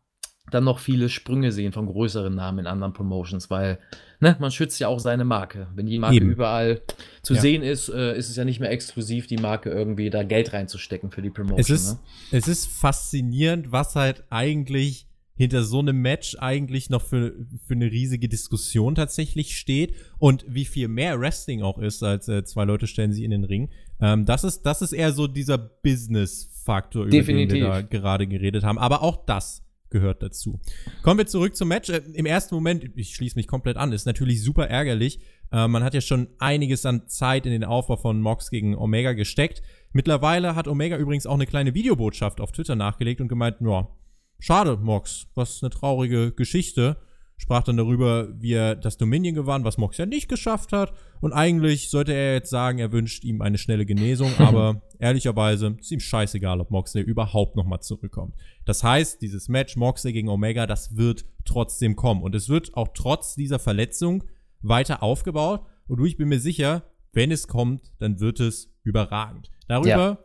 dann noch viele Sprünge sehen von größeren Namen in anderen Promotions, weil ne, man schützt ja auch seine Marke. Wenn die Marke Eben. überall zu ja. sehen ist, äh, ist es ja nicht mehr exklusiv, die Marke irgendwie da Geld reinzustecken für die Promotion. Es ist, ne? es ist faszinierend, was halt eigentlich hinter so einem Match eigentlich noch für, für eine riesige Diskussion tatsächlich steht und wie viel mehr Wrestling auch ist, als äh, zwei Leute stellen sie in den Ring. Ähm, das, ist, das ist eher so dieser Business-Faktor, über Definitiv. den wir da gerade geredet haben. Aber auch das gehört dazu. Kommen wir zurück zum Match. Äh, Im ersten Moment, ich schließe mich komplett an, ist natürlich super ärgerlich. Äh, man hat ja schon einiges an Zeit in den Aufbau von Mox gegen Omega gesteckt. Mittlerweile hat Omega übrigens auch eine kleine Videobotschaft auf Twitter nachgelegt und gemeint, ja, Schade, Mox, was eine traurige Geschichte. Sprach dann darüber, wie er das Dominion gewann, was Mox ja nicht geschafft hat. Und eigentlich sollte er jetzt sagen, er wünscht ihm eine schnelle Genesung, aber ehrlicherweise ist ihm scheißegal, ob Moxley überhaupt nochmal zurückkommt. Das heißt, dieses Match Moxley gegen Omega, das wird trotzdem kommen. Und es wird auch trotz dieser Verletzung weiter aufgebaut. Und ich bin mir sicher, wenn es kommt, dann wird es überragend. Darüber ja.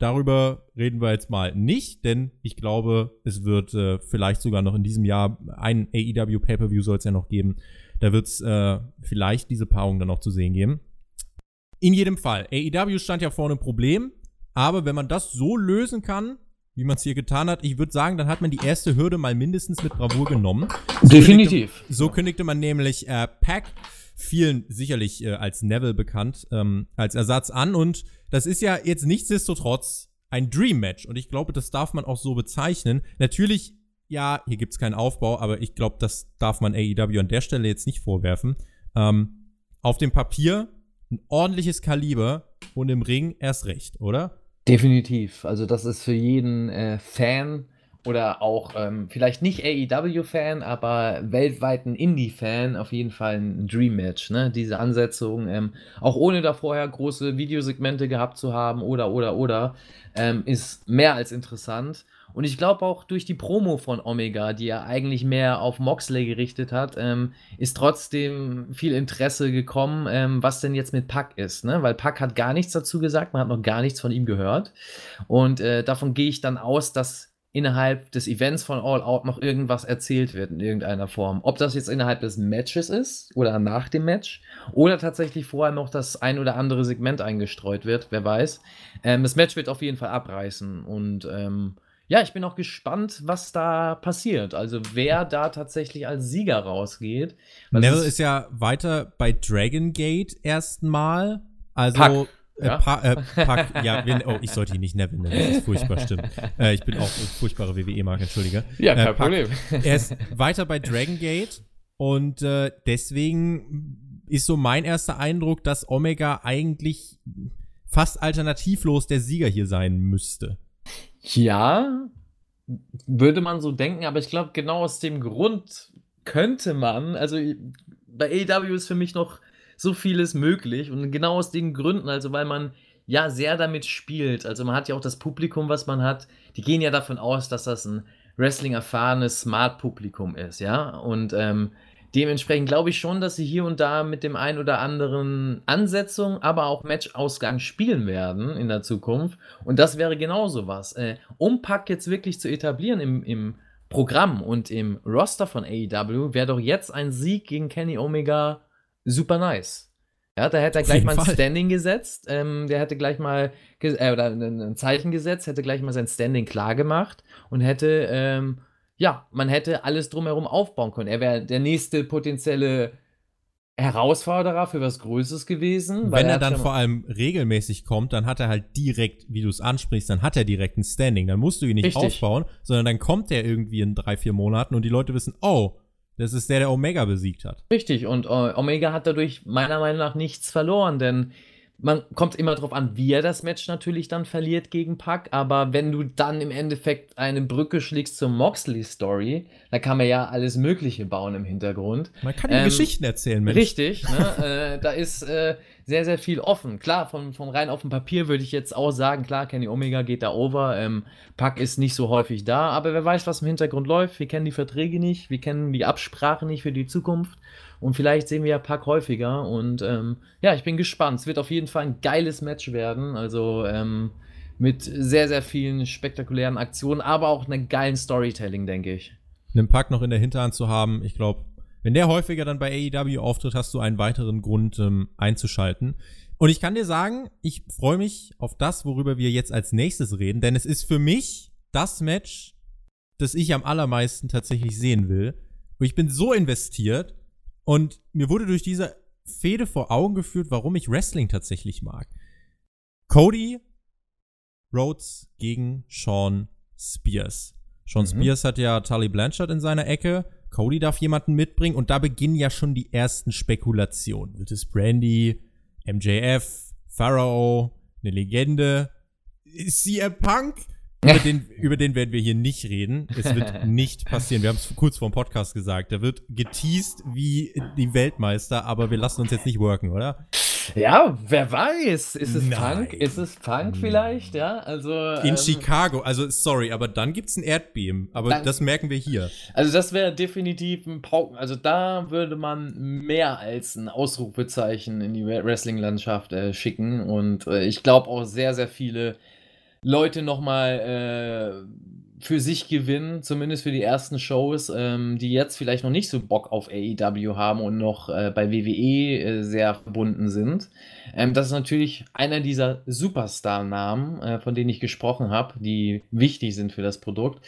Darüber reden wir jetzt mal nicht, denn ich glaube, es wird äh, vielleicht sogar noch in diesem Jahr ein AEW Pay-Per-View soll es ja noch geben. Da wird es äh, vielleicht diese Paarung dann noch zu sehen geben. In jedem Fall, AEW stand ja vor einem Problem, aber wenn man das so lösen kann, wie man es hier getan hat, ich würde sagen, dann hat man die erste Hürde mal mindestens mit Bravour genommen. So Definitiv. Kündigte, so kündigte man nämlich äh, Pack, vielen sicherlich äh, als Neville bekannt, ähm, als Ersatz an und das ist ja jetzt nichtsdestotrotz ein Dream Match und ich glaube, das darf man auch so bezeichnen. Natürlich, ja, hier gibt's keinen Aufbau, aber ich glaube, das darf man AEW an der Stelle jetzt nicht vorwerfen. Ähm, auf dem Papier ein ordentliches Kaliber und im Ring erst recht, oder? Definitiv. Also das ist für jeden äh, Fan oder auch ähm, vielleicht nicht AEW-Fan, aber weltweiten Indie-Fan auf jeden Fall ein Dream-Match. Ne? Diese Ansetzung, ähm, auch ohne da vorher große Videosegmente gehabt zu haben oder, oder, oder, ähm, ist mehr als interessant. Und ich glaube auch durch die Promo von Omega, die ja eigentlich mehr auf Moxley gerichtet hat, ähm, ist trotzdem viel Interesse gekommen, ähm, was denn jetzt mit Pack ist. Ne? Weil Pack hat gar nichts dazu gesagt, man hat noch gar nichts von ihm gehört. Und äh, davon gehe ich dann aus, dass innerhalb des Events von All Out noch irgendwas erzählt wird in irgendeiner Form. Ob das jetzt innerhalb des Matches ist oder nach dem Match oder tatsächlich vorher noch das ein oder andere Segment eingestreut wird, wer weiß. Ähm, das Match wird auf jeden Fall abreißen und ähm, ja, ich bin auch gespannt, was da passiert. Also wer da tatsächlich als Sieger rausgeht. Neville ist ja weiter bei Dragon Gate erstmal. Also Pack. Äh, Ja? Pa äh, Pack, ja, wenn, oh, ich sollte ihn nicht Neville nennen, das ist furchtbar, stimmt. Äh, ich bin auch furchtbare WWE-Marke, entschuldige. Ja, Äh, kein Pack. Problem. Er ist weiter bei Dragon Gate und äh, deswegen ist so mein erster Eindruck, dass Omega eigentlich fast alternativlos der Sieger hier sein müsste. Ja, würde man so denken, aber ich glaube, genau aus dem Grund könnte man, also bei AEW ist für mich noch so vieles möglich und genau aus den Gründen, also weil man ja sehr damit spielt. Also man hat ja auch das Publikum, was man hat, die gehen ja davon aus, dass das ein Wrestling-erfahrenes Smart-Publikum ist, ja. Und ähm, dementsprechend glaube ich schon, dass sie hier und da mit dem ein oder anderen Ansetzung, aber auch Matchausgang spielen werden in der Zukunft. Und das wäre genauso was. Äh, um Pack jetzt wirklich zu etablieren im, im Programm und im Roster von AEW, wäre doch jetzt ein Sieg gegen Kenny Omega super nice. Ja, da hätte er gleich mal ein Fall. Standing gesetzt, ähm, der hätte gleich mal äh, oder ein, Zeichen gesetzt, hätte gleich mal sein Standing klar gemacht und hätte, ähm, ja, man hätte alles drumherum aufbauen können. Er wäre der nächste potenzielle Herausforderer für was Größeres gewesen. Wenn er hat dann vor allem regelmäßig kommt, dann hat er halt direkt, wie du es ansprichst, dann hat er direkt ein Standing. Dann musst du ihn nicht Richtig. aufbauen, sondern dann kommt er irgendwie in drei, vier Monaten und die Leute wissen, oh, das ist der, der Omega besiegt hat. Richtig, und äh, Omega hat dadurch meiner Meinung nach nichts verloren, denn man kommt immer darauf an, wie er das Match natürlich dann verliert gegen Pack, aber wenn du dann im Endeffekt eine Brücke schlägst zur Moxley-Story, da kann man ja alles Mögliche bauen im Hintergrund. Man kann Ähm, Geschichten erzählen, Mensch. Richtig, ne? äh, da ist äh, sehr, sehr viel offen. Klar, von, von rein auf dem Papier würde ich jetzt auch sagen, klar, Kenny Omega geht da over, ähm, Pack ist nicht so häufig da, aber wer weiß, was im Hintergrund läuft. Wir kennen die Verträge nicht, wir kennen die Absprachen nicht für die Zukunft und vielleicht sehen wir ja Pack häufiger und ähm, ja, ich bin gespannt. Es wird auf jeden Fall ein geiles Match werden, also ähm, mit sehr, sehr vielen spektakulären Aktionen, aber auch einem geilen Storytelling, denke ich. einen Pack noch in der Hinterhand zu haben. Ich glaube, wenn der häufiger dann bei AEW auftritt, hast du einen weiteren Grund ähm, einzuschalten. Und ich kann dir sagen, ich freue mich auf das, worüber wir jetzt als nächstes reden, denn es ist für mich das Match, das ich am allermeisten tatsächlich sehen will. Und ich bin so investiert und mir wurde durch diese Fehde vor Augen geführt, warum ich Wrestling tatsächlich mag. Cody Rhodes gegen Sean Spears. Sean Mhm. Spears hat ja Tully Blanchard in seiner Ecke. Cody darf jemanden mitbringen und da beginnen ja schon die ersten Spekulationen. Wird es Brandy, MJF, Pharaoh, eine Legende? Ist CM Punk? Über den, über den werden wir hier nicht reden. Es wird nicht passieren. Wir haben es kurz vor dem Podcast gesagt. Der wird geteased wie die Weltmeister, aber wir lassen uns jetzt nicht worken, oder? Ja, wer weiß. Ist es Nein. Punk? Ist es Punk vielleicht? Ja, also. In ähm, Chicago. Also, sorry, aber dann gibt's ein Erdbeben. Aber Dann- das merken wir hier. Also, das wäre definitiv ein Pauken. Also, da würde man mehr als ein Ausrufezeichen in die Wre- Wrestling-Landschaft äh, schicken. Und äh, ich glaube auch sehr, sehr viele Leute nochmal äh, für sich gewinnen, zumindest für die ersten Shows, ähm, die jetzt vielleicht noch nicht so Bock auf AEW haben und noch äh, bei WWE äh, sehr verbunden sind. Ähm, das ist natürlich einer dieser Superstar-Namen, äh, von denen ich gesprochen habe, die wichtig sind für das Produkt.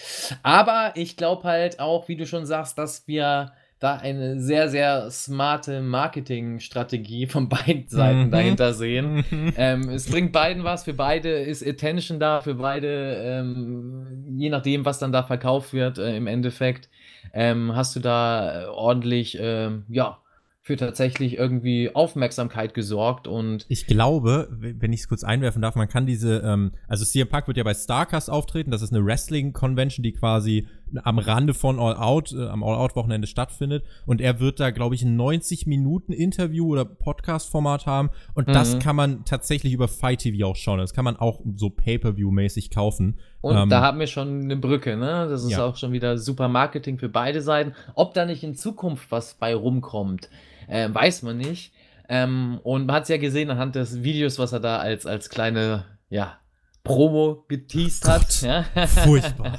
Aber ich glaube halt auch, wie du schon sagst, dass wir da eine sehr, sehr smarte Marketingstrategie von beiden Seiten Mhm. dahinter sehen. Ähm, es bringt beiden was, für beide ist Attention da, für beide, ähm, je nachdem, was dann da verkauft wird, äh, im Endeffekt, ähm, hast du da äh, ordentlich, ähm, ja, für tatsächlich irgendwie Aufmerksamkeit gesorgt und Ich glaube, wenn ich es kurz einwerfen darf, man kann diese, ähm, also CM Punk wird ja bei Starcast auftreten, das ist eine Wrestling-Convention, die quasi am Rande von All Out, äh, am All Out-Wochenende stattfindet und er wird da, glaube ich, ein 90-Minuten-Interview oder Podcast-Format haben und das Mhm. kann man tatsächlich über Fight TV auch schauen, das kann man auch so Pay-Per-View-mäßig kaufen. Und Ähm, da haben wir schon eine Brücke, ne? Das ist Ja. auch schon wieder super Marketing für beide Seiten. Ob da nicht in Zukunft was bei rumkommt, äh, weiß man nicht. Ähm, und man hat es ja gesehen anhand des Videos, was er da als, als kleine, ja, Promo geteased hat. Ja? Furchtbar.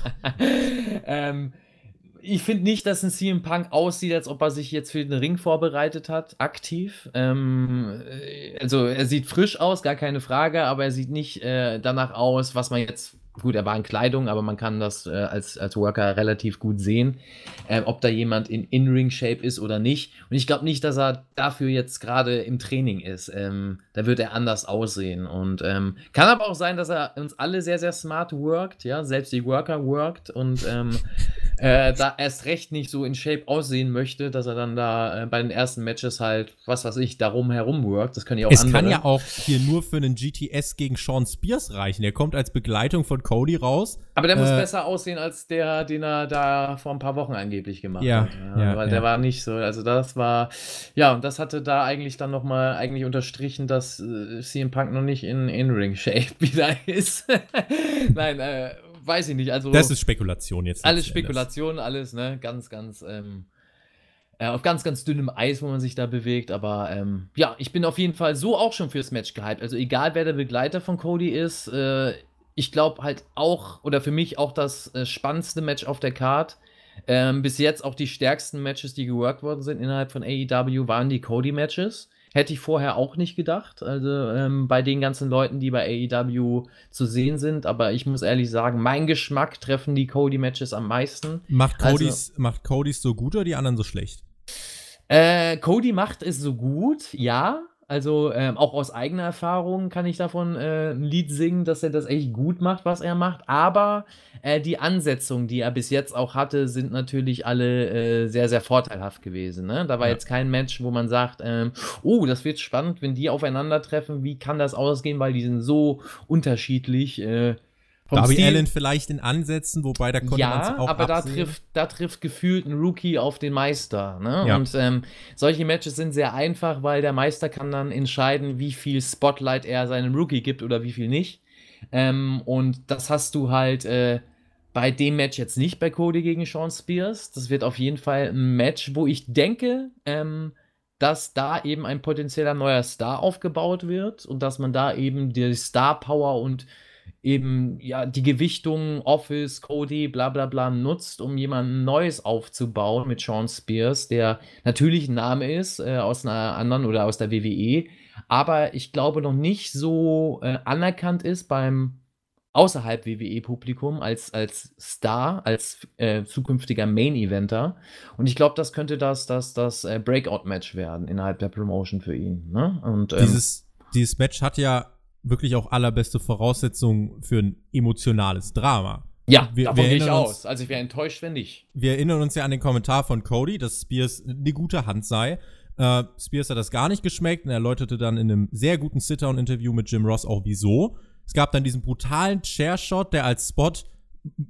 ähm, ich finde nicht, dass ein CM Punk aussieht, als ob er sich jetzt für den Ring vorbereitet hat, aktiv. Ähm, äh, also er sieht frisch aus, gar keine Frage, aber er sieht nicht äh, danach aus, was man jetzt gut, er war in Kleidung, aber man kann das äh, als, als Worker relativ gut sehen, äh, ob da jemand in In-Ring-Shape ist oder nicht. Und ich glaube nicht, dass er dafür jetzt gerade im Training ist. Ähm, da wird er anders aussehen. Und ähm, kann aber auch sein, dass er uns alle sehr, sehr smart worked, ja, selbst die Worker worked und ähm, äh, da erst recht nicht so in Shape aussehen möchte, dass er dann da äh, bei den ersten Matches halt, was weiß ich, darum herum worked. Das können ja auch es andere. kann ja auch hier nur für einen GTS gegen Sean Spears reichen. Der kommt als Begleitung von Cody raus. Aber der muss äh, besser aussehen als der, den er da vor ein paar Wochen angeblich gemacht ja, hat. Ja, ja, weil der war nicht so. Also das war, ja, und das hatte da eigentlich dann nochmal eigentlich unterstrichen, dass äh, CM Punk noch nicht in In-Ring-Shape wieder ist. Nein, äh, weiß ich nicht. Also, das ist Spekulation jetzt. Alles Spekulation, alles, ne? Ganz, ganz, ähm, äh, auf ganz, ganz dünnem Eis, wo man sich da bewegt. Aber ähm, ja, ich bin auf jeden Fall so auch schon fürs Match gehypt. Also egal, wer der Begleiter von Cody ist, äh, ich glaube halt auch, oder für mich auch das äh, spannendste Match auf der Card. Ähm, bis jetzt auch die stärksten Matches, die geworkt worden sind innerhalb von AEW, waren die Cody-Matches. Hätte ich vorher auch nicht gedacht. Also ähm, bei den ganzen Leuten, die bei AEW zu sehen sind. Aber ich muss ehrlich sagen, mein Geschmack treffen die Cody-Matches am meisten. Macht Codys, also, macht Codys so gut oder die anderen so schlecht? Äh, Cody macht es so gut, ja. Also ähm, auch aus eigener Erfahrung kann ich davon äh, ein Lied singen, dass er das echt gut macht, was er macht. Aber äh, die Ansetzungen, die er bis jetzt auch hatte, sind natürlich alle äh, sehr, sehr vorteilhaft gewesen. Ne? Da war ja. jetzt kein Match, wo man sagt, ähm, oh, das wird spannend, wenn die aufeinandertreffen. Wie kann das ausgehen? Weil die sind so unterschiedlich. Äh, Darby Stil. Allen vielleicht in Ansätzen, wobei da konnte ja, man es auch aber da trifft, da trifft gefühlt ein Rookie auf den Meister. Ne? Ja. Und ähm, solche Matches sind sehr einfach, weil der Meister kann dann entscheiden, wie viel Spotlight er seinem Rookie gibt oder wie viel nicht. Ähm, und das hast du halt äh, bei dem Match jetzt nicht bei Cody gegen Sean Spears. Das wird auf jeden Fall ein Match, wo ich denke, ähm, dass da eben ein potenzieller neuer Star aufgebaut wird und dass man da eben die Star Power und eben ja die Gewichtung Office, Cody, bla bla bla nutzt, um jemanden Neues aufzubauen mit Sean Spears, der natürlich ein Name ist äh, aus einer anderen oder aus der WWE, aber ich glaube noch nicht so äh, anerkannt ist beim außerhalb WWE-Publikum als, als Star, als äh, zukünftiger Main-Eventer. Und ich glaube, das könnte das, das, das äh, Breakout-Match werden innerhalb der Promotion für ihn. Ne? Und, ähm, dieses, dieses Match hat ja wirklich auch allerbeste Voraussetzungen für ein emotionales Drama. Ja, wir, davon gehe ich aus. Also ich wäre enttäuscht, wenn nicht. Wir erinnern uns ja an den Kommentar von Cody, dass Spears eine gute Hand sei. Äh, Spears hat das gar nicht geschmeckt und erläuterte dann in einem sehr guten Sit-Down-Interview mit Jim Ross auch wieso. Es gab dann diesen brutalen Chair-Shot, der als Spot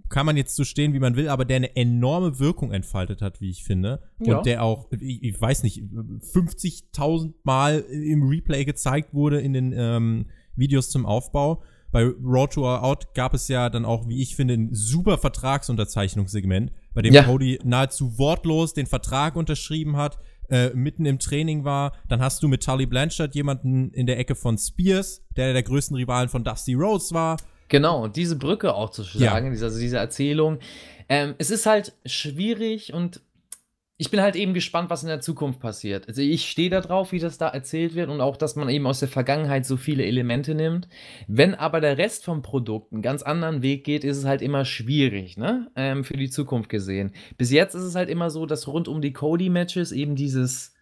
kann man jetzt so stehen, wie man will, aber der eine enorme Wirkung entfaltet hat, wie ich finde. Ja. Und der auch, ich, ich weiß nicht, 50.000 Mal im Replay gezeigt wurde in den ähm, Videos zum Aufbau. Bei Road to Out gab es ja dann auch, wie ich finde, ein super Vertragsunterzeichnungssegment, bei dem ja. Cody nahezu wortlos den Vertrag unterschrieben hat, äh, mitten im Training war. Dann hast du mit Tully Blanchard jemanden in der Ecke von Spears, der der größten Rivalen von Dusty Rhodes war. Genau, und diese Brücke auch zu schlagen, ja. diese, also diese Erzählung. Ähm, es ist halt schwierig und ich bin halt eben gespannt, was in der Zukunft passiert. Also ich stehe da drauf, wie das da erzählt wird und auch, dass man eben aus der Vergangenheit so viele Elemente nimmt. Wenn aber der Rest vom Produkt einen ganz anderen Weg geht, ist es halt immer schwierig, ne? Ähm, für die Zukunft gesehen. Bis jetzt ist es halt immer so, dass rund um die Cody-Matches eben dieses,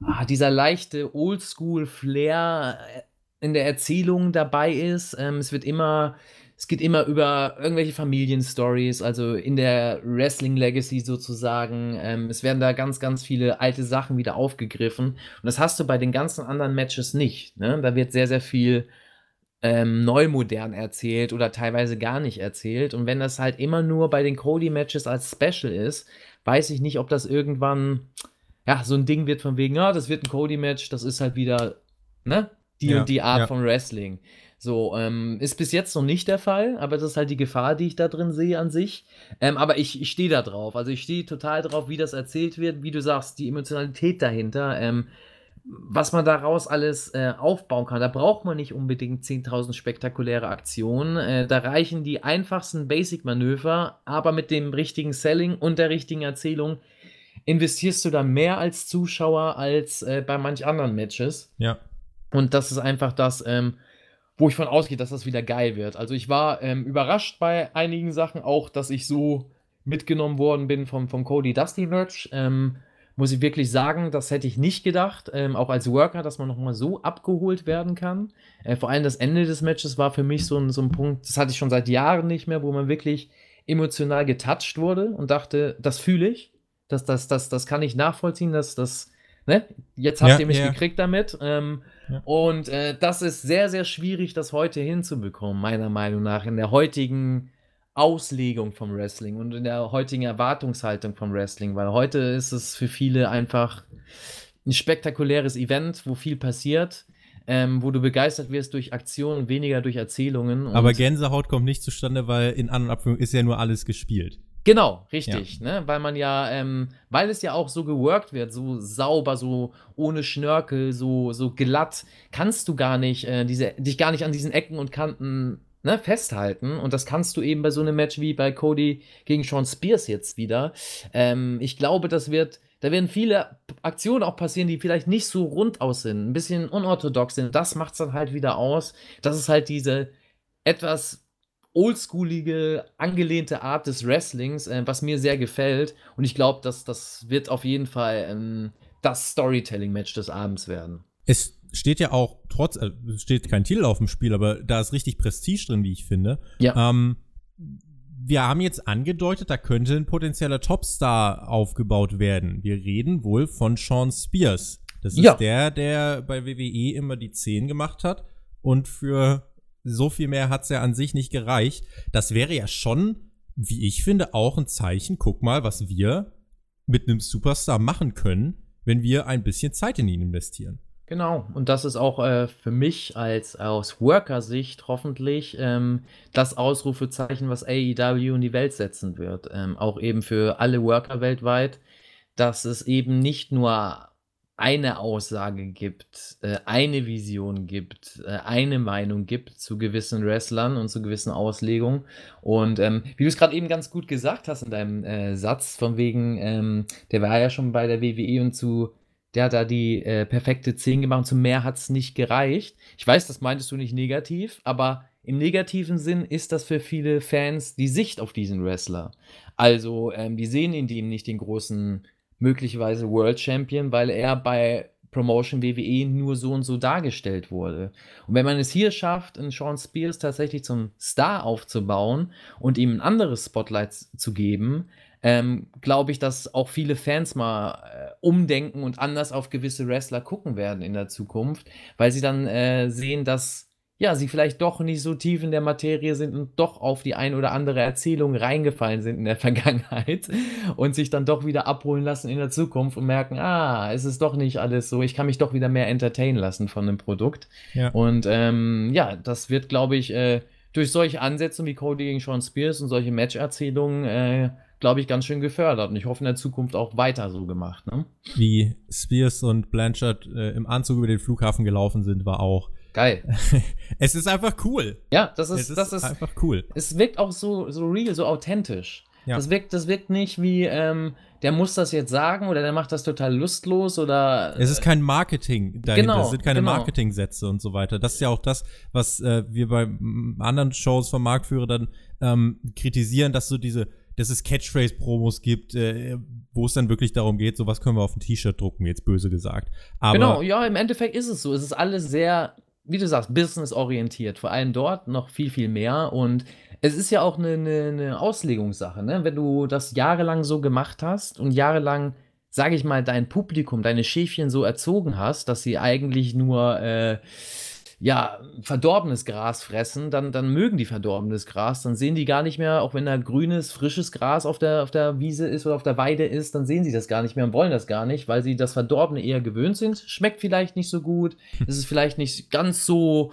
ah, dieser leichte Oldschool-Flair äh, in der Erzählung dabei ist. Ähm, es wird immer es geht immer über irgendwelche Familienstories, also in der Wrestling Legacy sozusagen. Ähm, es werden da ganz, ganz viele alte Sachen wieder aufgegriffen. Und das hast du bei den ganzen anderen Matches nicht. Ne? Da wird sehr, sehr viel ähm, neu modern erzählt oder teilweise gar nicht erzählt. Und wenn das halt immer nur bei den Cody-Matches als Special ist, weiß ich nicht, ob das irgendwann ja so ein Ding wird von wegen, ja, das wird ein Cody-Match, das ist halt wieder ne, die ja, und die Art ja. von Wrestling. So, ähm, ist bis jetzt noch nicht der Fall, aber das ist halt die Gefahr, die ich da drin sehe an sich. Ähm, aber ich, ich stehe da drauf. Also ich stehe total drauf, wie das erzählt wird, wie du sagst, die Emotionalität dahinter. Ähm, was man daraus alles äh, aufbauen kann. Da braucht man nicht unbedingt 10.000 spektakuläre Aktionen. Äh, da reichen die einfachsten Basic-Manöver, aber mit dem richtigen Selling und der richtigen Erzählung investierst du da mehr als Zuschauer als äh, bei manch anderen Matches. Ja. Und das ist einfach das, ähm, wo ich von ausgehe, dass das wieder geil wird. Also ich war ähm, überrascht bei einigen Sachen, auch dass ich so mitgenommen worden bin vom, vom Cody Dusty Merch. Ähm, muss ich wirklich sagen, das hätte ich nicht gedacht, ähm, auch als Worker, dass man nochmal so abgeholt werden kann. Äh, vor allem das Ende des Matches war für mich so ein, so ein Punkt, das hatte ich schon seit Jahren nicht mehr, wo man wirklich emotional getouched wurde und dachte, das fühle ich, das, das, das, das kann ich nachvollziehen, dass das, ne, jetzt habt ja, ihr mich ja. gekriegt damit. Ähm, ja. Und äh, das ist sehr, sehr schwierig, das heute hinzubekommen, meiner Meinung nach, in der heutigen Auslegung vom Wrestling und in der heutigen Erwartungshaltung vom Wrestling, weil heute ist es für viele einfach ein spektakuläres Event, wo viel passiert. Ähm, wo du begeistert wirst durch Aktionen und weniger durch Erzählungen. Aber Gänsehaut kommt nicht zustande, weil in An- und Abführung ist ja nur alles gespielt. Genau, richtig, ja. ne? Weil man ja, ähm, weil es ja auch so geworkt wird, so sauber, so ohne Schnörkel, so, so glatt, kannst du gar nicht, äh, diese, dich gar nicht an diesen Ecken und Kanten ne, festhalten. Und das kannst du eben bei so einem Match wie bei Cody gegen Sean Spears jetzt wieder. Ähm, ich glaube, das wird, da werden viele Aktionen auch passieren, die vielleicht nicht so rund aus sind, ein bisschen unorthodox sind. Das macht es dann halt wieder aus. Das ist halt diese etwas oldschoolige, angelehnte Art des Wrestlings, äh, was mir sehr gefällt. Und ich glaube, dass das wird auf jeden Fall ähm, das Storytelling-Match des Abends werden. Es steht ja auch trotz, äh, steht kein Titel auf dem Spiel, aber da ist richtig Prestige drin, wie ich finde. Ja. Ähm, wir haben jetzt angedeutet, da könnte ein potenzieller Topstar aufgebaut werden. Wir reden wohl von Sean Spears. Das ist ja. der, der bei WWE immer die 10 gemacht hat. Und für so viel mehr hat's ja an sich nicht gereicht. Das wäre ja schon, wie ich finde, auch ein Zeichen. Guck mal, was wir mit einem Superstar machen können, wenn wir ein bisschen Zeit in ihn investieren. Genau, und das ist auch äh, für mich als aus Worker-Sicht hoffentlich ähm, das Ausrufezeichen, was AEW in die Welt setzen wird. Ähm, auch eben für alle Worker weltweit, dass es eben nicht nur eine Aussage gibt, äh, eine Vision gibt, äh, eine Meinung gibt zu gewissen Wrestlern und zu gewissen Auslegungen. Und ähm, wie du es gerade eben ganz gut gesagt hast in deinem äh, Satz, von wegen, ähm, der war ja schon bei der WWE und zu der hat da die äh, perfekte 10 gemacht und zu mehr hat es nicht gereicht. Ich weiß, das meintest du nicht negativ, aber im negativen Sinn ist das für viele Fans die Sicht auf diesen Wrestler. Also, ähm, die sehen in dem nicht den großen, möglicherweise World Champion, weil er bei Promotion WWE nur so und so dargestellt wurde. Und wenn man es hier schafft, einen Sean Spears tatsächlich zum Star aufzubauen und ihm ein anderes Spotlight zu geben, ähm, glaube ich, dass auch viele Fans mal äh, umdenken und anders auf gewisse Wrestler gucken werden in der Zukunft, weil sie dann äh, sehen, dass ja, sie vielleicht doch nicht so tief in der Materie sind und doch auf die ein oder andere Erzählung reingefallen sind in der Vergangenheit und sich dann doch wieder abholen lassen in der Zukunft und merken, ah, es ist doch nicht alles so, ich kann mich doch wieder mehr entertainen lassen von einem Produkt. Ja. Und ähm, ja, das wird, glaube ich, äh, durch solche Ansätze wie Cody gegen Sean Spears und solche Match-Erzählungen äh, glaube ich, ganz schön gefördert. Und ich hoffe in der Zukunft auch weiter so gemacht. Ne? Wie Spears und Blanchard äh, im Anzug über den Flughafen gelaufen sind, war auch geil. es ist einfach cool. Ja, das ist, ist das ist einfach cool. Es wirkt auch so, so real, so authentisch. Ja. Das, wirkt, das wirkt nicht wie, ähm, der muss das jetzt sagen oder der macht das total lustlos oder. Es ist kein Marketing dahinter, genau, es sind keine genau. Marketingsätze und so weiter. Das ist ja auch das, was äh, wir bei anderen Shows vom Marktführer dann ähm, kritisieren, dass so diese dass es Catchphrase-Promos gibt, äh, wo es dann wirklich darum geht, so was können wir auf ein T-Shirt drucken, jetzt böse gesagt. Aber genau, ja, im Endeffekt ist es so. Es ist alles sehr, wie du sagst, business-orientiert. Vor allem dort noch viel, viel mehr. Und es ist ja auch eine, eine, eine Auslegungssache, ne? Wenn du das jahrelang so gemacht hast und jahrelang sage ich mal, dein Publikum, deine Schäfchen so erzogen hast, dass sie eigentlich nur äh, ja, verdorbenes Gras fressen, dann, dann mögen die verdorbenes Gras. Dann sehen die gar nicht mehr, auch wenn da grünes, frisches Gras auf der, auf der Wiese ist oder auf der Weide ist, dann sehen sie das gar nicht mehr und wollen das gar nicht, weil sie das Verdorbene eher gewöhnt sind. Schmeckt vielleicht nicht so gut, es ist vielleicht nicht ganz so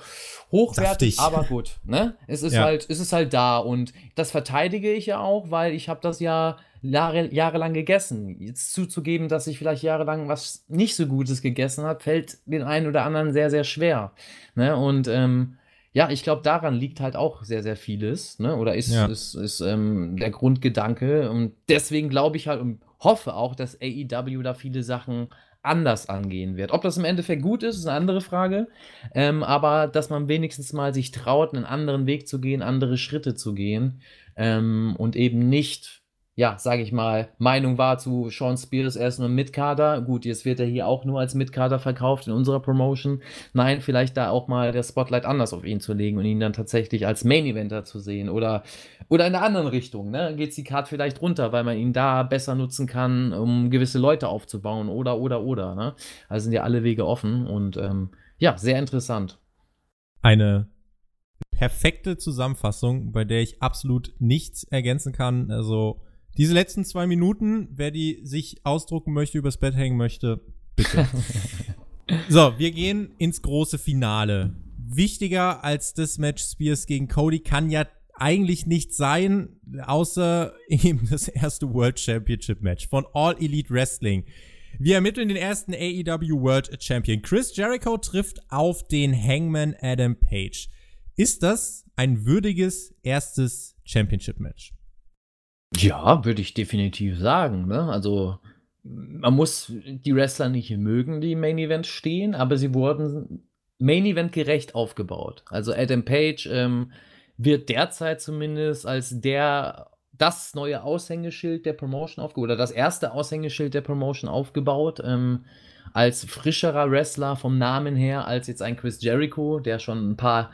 hochwertig, Saftig. aber gut. Ne? Es, ist ja. halt, es ist halt da und das verteidige ich ja auch, weil ich habe das ja Jahre, jahrelang gegessen. Jetzt zuzugeben, dass ich vielleicht jahrelang was nicht so Gutes gegessen habe, fällt den einen oder anderen sehr, sehr schwer. Ne? Und ähm, ja, ich glaube, daran liegt halt auch sehr, sehr vieles, ne? Oder ist, ja. ist, ist ähm, der Grundgedanke. Und deswegen glaube ich halt und hoffe auch, dass AEW da viele Sachen anders angehen wird. Ob das im Endeffekt gut ist, ist eine andere Frage. Ähm, aber dass man wenigstens mal sich traut, einen anderen Weg zu gehen, andere Schritte zu gehen ähm, und eben nicht ja, sage ich mal, Meinung war zu Sean Spears, er ist nur Mitkader. Gut, jetzt wird er hier auch nur als Mitkader verkauft in unserer Promotion. Nein, vielleicht da auch mal der Spotlight anders auf ihn zu legen und ihn dann tatsächlich als Main Eventer zu sehen. Oder, oder in der anderen Richtung, ne? Geht die Card vielleicht runter, weil man ihn da besser nutzen kann, um gewisse Leute aufzubauen. Oder, oder, oder, ne? Also sind ja alle Wege offen und ähm, ja, sehr interessant. Eine perfekte Zusammenfassung, bei der ich absolut nichts ergänzen kann. Also diese letzten zwei Minuten, wer die sich ausdrucken möchte, übers Bett hängen möchte, bitte. so, wir gehen ins große Finale. Wichtiger als das Match Spears gegen Cody kann ja eigentlich nicht sein, außer eben das erste World Championship Match von All Elite Wrestling. Wir ermitteln den ersten AEW World Champion. Chris Jericho trifft auf den Hangman Adam Page. Ist das ein würdiges erstes Championship Match? Ja, würde ich definitiv sagen, ne? Also, man muss die Wrestler nicht mögen, die im Main Event stehen, aber sie wurden Main Event gerecht aufgebaut. Also Adam Page ähm, wird derzeit zumindest als der das neue Aushängeschild der Promotion aufgebaut oder das erste Aushängeschild der Promotion aufgebaut. Ähm, als frischerer Wrestler vom Namen her als jetzt ein Chris Jericho, der schon ein paar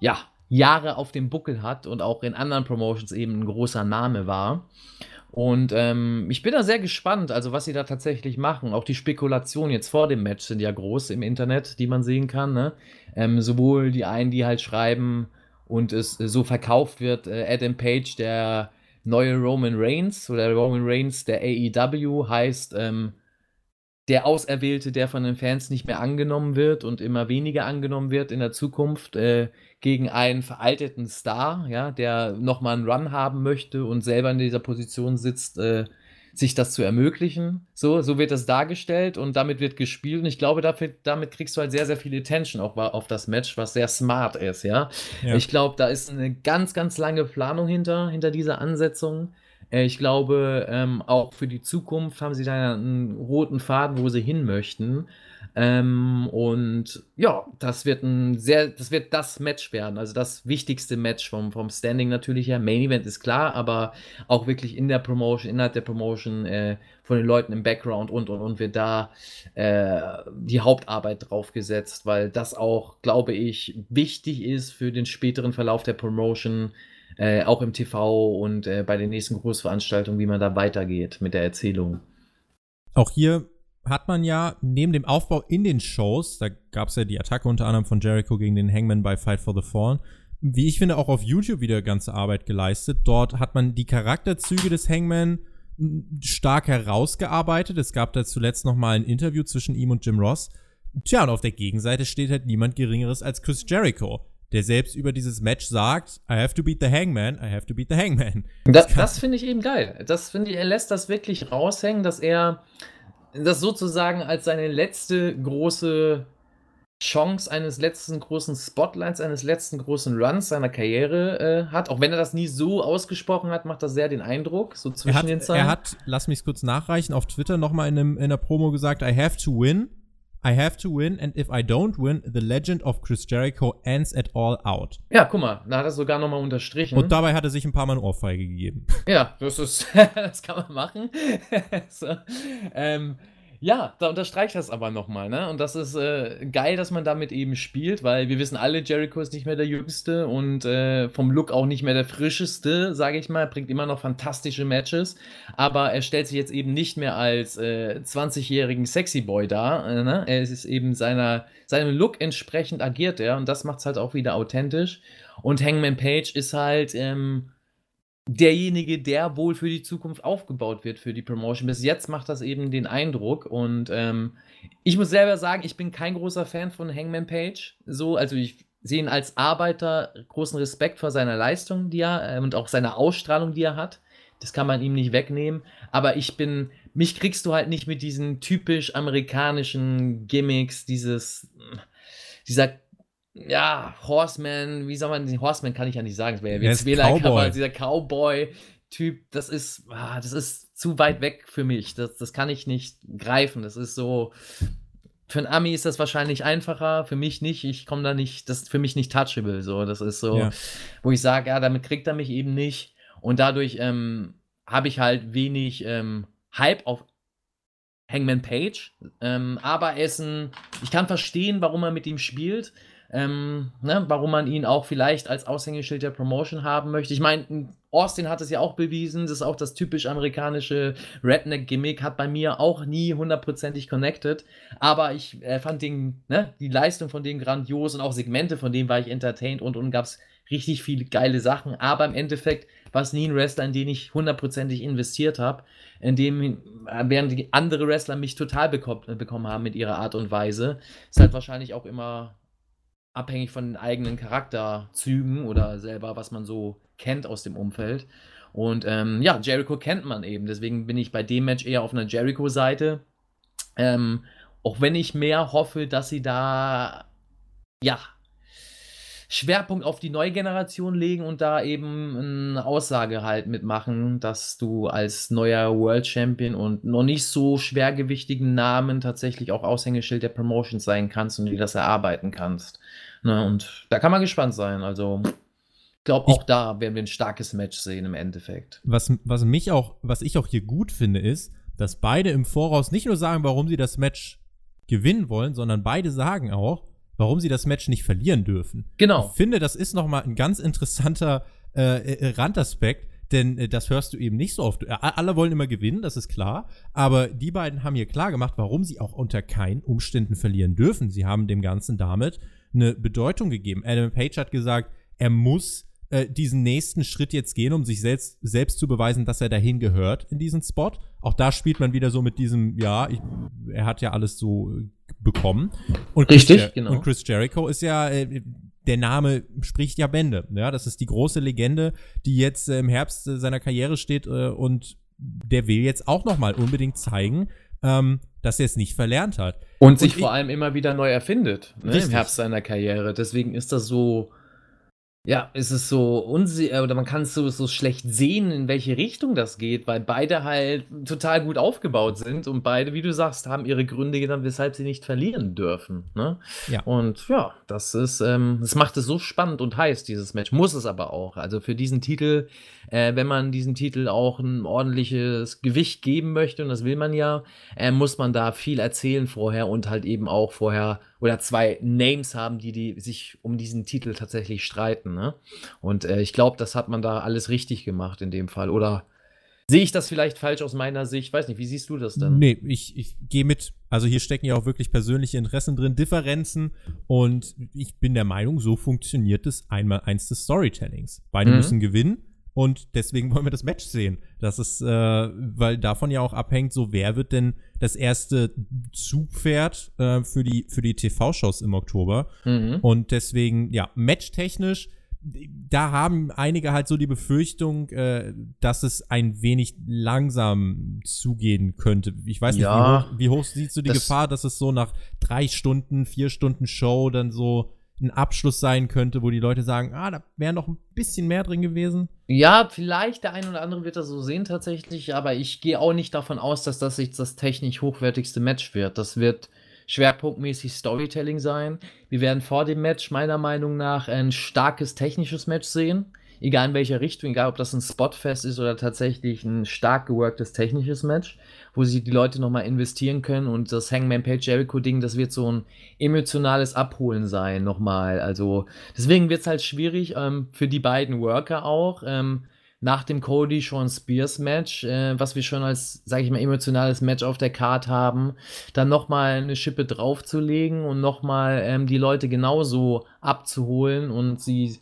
ja, Jahre auf dem Buckel hat und auch in anderen Promotions eben ein großer Name war. Und ähm, ich bin da sehr gespannt, also was sie da tatsächlich machen. Auch die Spekulationen jetzt vor dem Match sind ja groß im Internet, die man sehen kann. Ne? Ähm, sowohl die einen, die halt schreiben und es so verkauft wird, äh, Adam Page, der neue Roman Reigns oder Roman Reigns der AEW heißt, ähm, der Auserwählte, der von den Fans nicht mehr angenommen wird und immer weniger angenommen wird in der Zukunft, äh, gegen einen veralteten Star, ja, der nochmal einen Run haben möchte und selber in dieser Position sitzt, äh, sich das zu ermöglichen. So, so wird das dargestellt und damit wird gespielt. Und ich glaube, dafür, damit kriegst du halt sehr, sehr viel Attention auch auf das Match, was sehr smart ist, ja. ja. Ich glaube, da ist eine ganz, ganz lange Planung hinter, hinter dieser Ansetzung. Äh, ich glaube, ähm, auch für die Zukunft haben sie da einen roten Faden, wo sie hin möchten. Ähm, und ja, das wird ein sehr, das wird das Match werden, also das wichtigste Match vom, vom Standing natürlich her. Main Event ist klar, aber auch wirklich in der Promotion, innerhalb der Promotion, äh, von den Leuten im Background und und und wird da äh, die Hauptarbeit drauf gesetzt, weil das auch, glaube ich, wichtig ist für den späteren Verlauf der Promotion. Äh, auch im TV und äh, bei den nächsten Großveranstaltungen, wie man da weitergeht mit der Erzählung. Auch hier hat man ja neben dem Aufbau in den Shows, da gab es ja die Attacke unter anderem von Jericho gegen den Hangman bei Fight for the Fallen, wie ich finde, auch auf YouTube wieder ganze Arbeit geleistet. Dort hat man die Charakterzüge des Hangman stark herausgearbeitet. Es gab da zuletzt noch mal ein Interview zwischen ihm und Jim Ross. Tja, und auf der Gegenseite steht halt niemand Geringeres als Chris Jericho, der selbst über dieses Match sagt, I have to beat the Hangman, I have to beat the Hangman. Das, das, das finde ich eben geil. Das finde ich, er lässt das wirklich raushängen, dass er das sozusagen als seine letzte große Chance eines letzten großen Spotlights, eines letzten großen Runs seiner Karriere äh, hat. Auch wenn er das nie so ausgesprochen hat, macht das sehr den Eindruck, so zwischen hat, den Zeilen. Er hat, lass mich kurz nachreichen, auf Twitter nochmal in, in einer Promo gesagt, I have to win. I have to win, and if I don't win, the legend of Chris Jericho ends at all out. Ja, guck mal, da hat er sogar nochmal unterstrichen. Und dabei hat er sich ein paar Mal eine Ohrfeige gegeben. Ja, das ist, das kann man machen. so, ähm, ja, da unterstreicht das aber nochmal, ne? Und das ist äh, geil, dass man damit eben spielt, weil wir wissen alle, Jericho ist nicht mehr der Jüngste und äh, vom Look auch nicht mehr der Frischeste, sage ich mal. Bringt immer noch fantastische Matches, aber er stellt sich jetzt eben nicht mehr als äh, 20-jährigen Sexy Boy dar. Äh, ne? Er ist eben seiner, seinem Look entsprechend agiert er und das macht es halt auch wieder authentisch. Und Hangman Page ist halt. Ähm, derjenige, der wohl für die Zukunft aufgebaut wird für die Promotion. Bis jetzt macht das eben den Eindruck und ähm, ich muss selber sagen, ich bin kein großer Fan von Hangman Page. So, also ich sehe ihn als Arbeiter großen Respekt vor seiner Leistung, die er äh, und auch seiner Ausstrahlung, die er hat. Das kann man ihm nicht wegnehmen. Aber ich bin, mich kriegst du halt nicht mit diesen typisch amerikanischen Gimmicks, dieses, dieser, ja, Horseman, wie soll man, den Horseman kann ich ja nicht sagen, das wäre ja jetzt Cowboy. dieser Cowboy-Typ, das ist, ah, das ist zu weit weg für mich. Das, das kann ich nicht greifen. Das ist so, für einen Ami ist das wahrscheinlich einfacher, für mich nicht. Ich komme da nicht, das ist für mich nicht touchable. So, das ist so, ja. wo ich sage, ja, damit kriegt er mich eben nicht. Und dadurch ähm, habe ich halt wenig ähm, Hype auf Hangman Page. Ähm, aber er ist ein, ich kann verstehen, warum er mit ihm spielt. Ähm, ne, warum man ihn auch vielleicht als Aushängeschild der Promotion haben möchte. Ich meine, Austin hat es ja auch bewiesen, das ist auch das typisch amerikanische Redneck-Gimmick, hat bei mir auch nie hundertprozentig connected, aber ich äh, fand den, ne, die Leistung von dem grandios und auch Segmente von dem war ich entertained und und gab es richtig viele geile Sachen, aber im Endeffekt war es nie ein Wrestler, in den ich hundertprozentig investiert habe, in dem, äh, während die andere Wrestler mich total bekommen, bekommen haben mit ihrer Art und Weise, ist halt wahrscheinlich auch immer abhängig von den eigenen Charakterzügen oder selber, was man so kennt aus dem Umfeld. Und ähm, ja, Jericho kennt man eben. Deswegen bin ich bei dem Match eher auf einer Jericho-Seite. Ähm, auch wenn ich mehr hoffe, dass sie da ja Schwerpunkt auf die neue Generation legen und da eben eine Aussage halt mitmachen, dass du als neuer World Champion und noch nicht so schwergewichtigen Namen tatsächlich auch Aushängeschild der Promotions sein kannst und dir das erarbeiten kannst. Ne, und da kann man gespannt sein. Also, ich glaube, auch da werden wir ein starkes Match sehen im Endeffekt. Was, was mich auch, was ich auch hier gut finde, ist, dass beide im Voraus nicht nur sagen, warum sie das Match gewinnen wollen, sondern beide sagen auch, warum sie das Match nicht verlieren dürfen. Genau. Ich finde, das ist nochmal ein ganz interessanter äh, äh, Randaspekt, denn äh, das hörst du eben nicht so oft. Äh, alle wollen immer gewinnen, das ist klar, aber die beiden haben hier klar gemacht, warum sie auch unter keinen Umständen verlieren dürfen. Sie haben dem Ganzen damit eine Bedeutung gegeben. Adam Page hat gesagt, er muss äh, diesen nächsten Schritt jetzt gehen, um sich selbst, selbst zu beweisen, dass er dahin gehört in diesen Spot. Auch da spielt man wieder so mit diesem, ja, ich, er hat ja alles so äh, bekommen. Und Richtig, Chris, genau. Und Chris Jericho ist ja, äh, der Name spricht ja Bände. Ja, das ist die große Legende, die jetzt äh, im Herbst äh, seiner Karriere steht äh, und der will jetzt auch noch mal unbedingt zeigen, ähm, dass er es nicht verlernt hat. Und, und sich vor allem immer wieder neu erfindet ne, im Herbst seiner Karriere. Deswegen ist das so ja, es ist so unsicher, oder man kann es so, so schlecht sehen, in welche Richtung das geht, weil beide halt total gut aufgebaut sind und beide, wie du sagst, haben ihre Gründe genannt, weshalb sie nicht verlieren dürfen. Ne? Ja. Und ja, das ist, ähm, das macht es so spannend und heiß, dieses Match. Muss es aber auch. Also für diesen Titel, äh, wenn man diesem Titel auch ein ordentliches Gewicht geben möchte, und das will man ja, äh, muss man da viel erzählen vorher und halt eben auch vorher oder zwei Names haben, die, die sich um diesen Titel tatsächlich streiten. Ne? Und äh, ich glaube, das hat man da alles richtig gemacht in dem Fall. Oder sehe ich das vielleicht falsch aus meiner Sicht? Weiß nicht, wie siehst du das denn? Nee, ich, ich gehe mit. Also hier stecken ja auch wirklich persönliche Interessen drin, Differenzen. Und ich bin der Meinung, so funktioniert es einmal eins des Storytellings. Beide mhm. müssen gewinnen. Und deswegen wollen wir das Match sehen. Das ist, äh, weil davon ja auch abhängt, so wer wird denn das erste Zugpferd äh, für die, für die TV-Shows im Oktober. Mhm. Und deswegen, ja, matchtechnisch, da haben einige halt so die Befürchtung, äh, dass es ein wenig langsam zugehen könnte. Ich weiß nicht, ja, wie, hoch, wie hoch siehst du die das Gefahr, dass es so nach drei Stunden, vier Stunden Show dann so ein Abschluss sein könnte, wo die Leute sagen, ah, da wäre noch ein bisschen mehr drin gewesen? Ja, vielleicht der ein oder andere wird das so sehen tatsächlich, aber ich gehe auch nicht davon aus, dass das jetzt das technisch hochwertigste Match wird. Das wird schwerpunktmäßig Storytelling sein. Wir werden vor dem Match meiner Meinung nach ein starkes technisches Match sehen. Egal in welcher Richtung, egal ob das ein Spotfest ist oder tatsächlich ein stark geworktes technisches Match wo sich die Leute nochmal investieren können und das Hangman Page Jericho Ding, das wird so ein emotionales Abholen sein nochmal. Also deswegen wird es halt schwierig ähm, für die beiden Worker auch. Ähm, nach dem Cody Sean Spears Match, äh, was wir schon als, sage ich mal, emotionales Match auf der Card haben, dann nochmal eine Schippe draufzulegen und nochmal ähm, die Leute genauso abzuholen und sie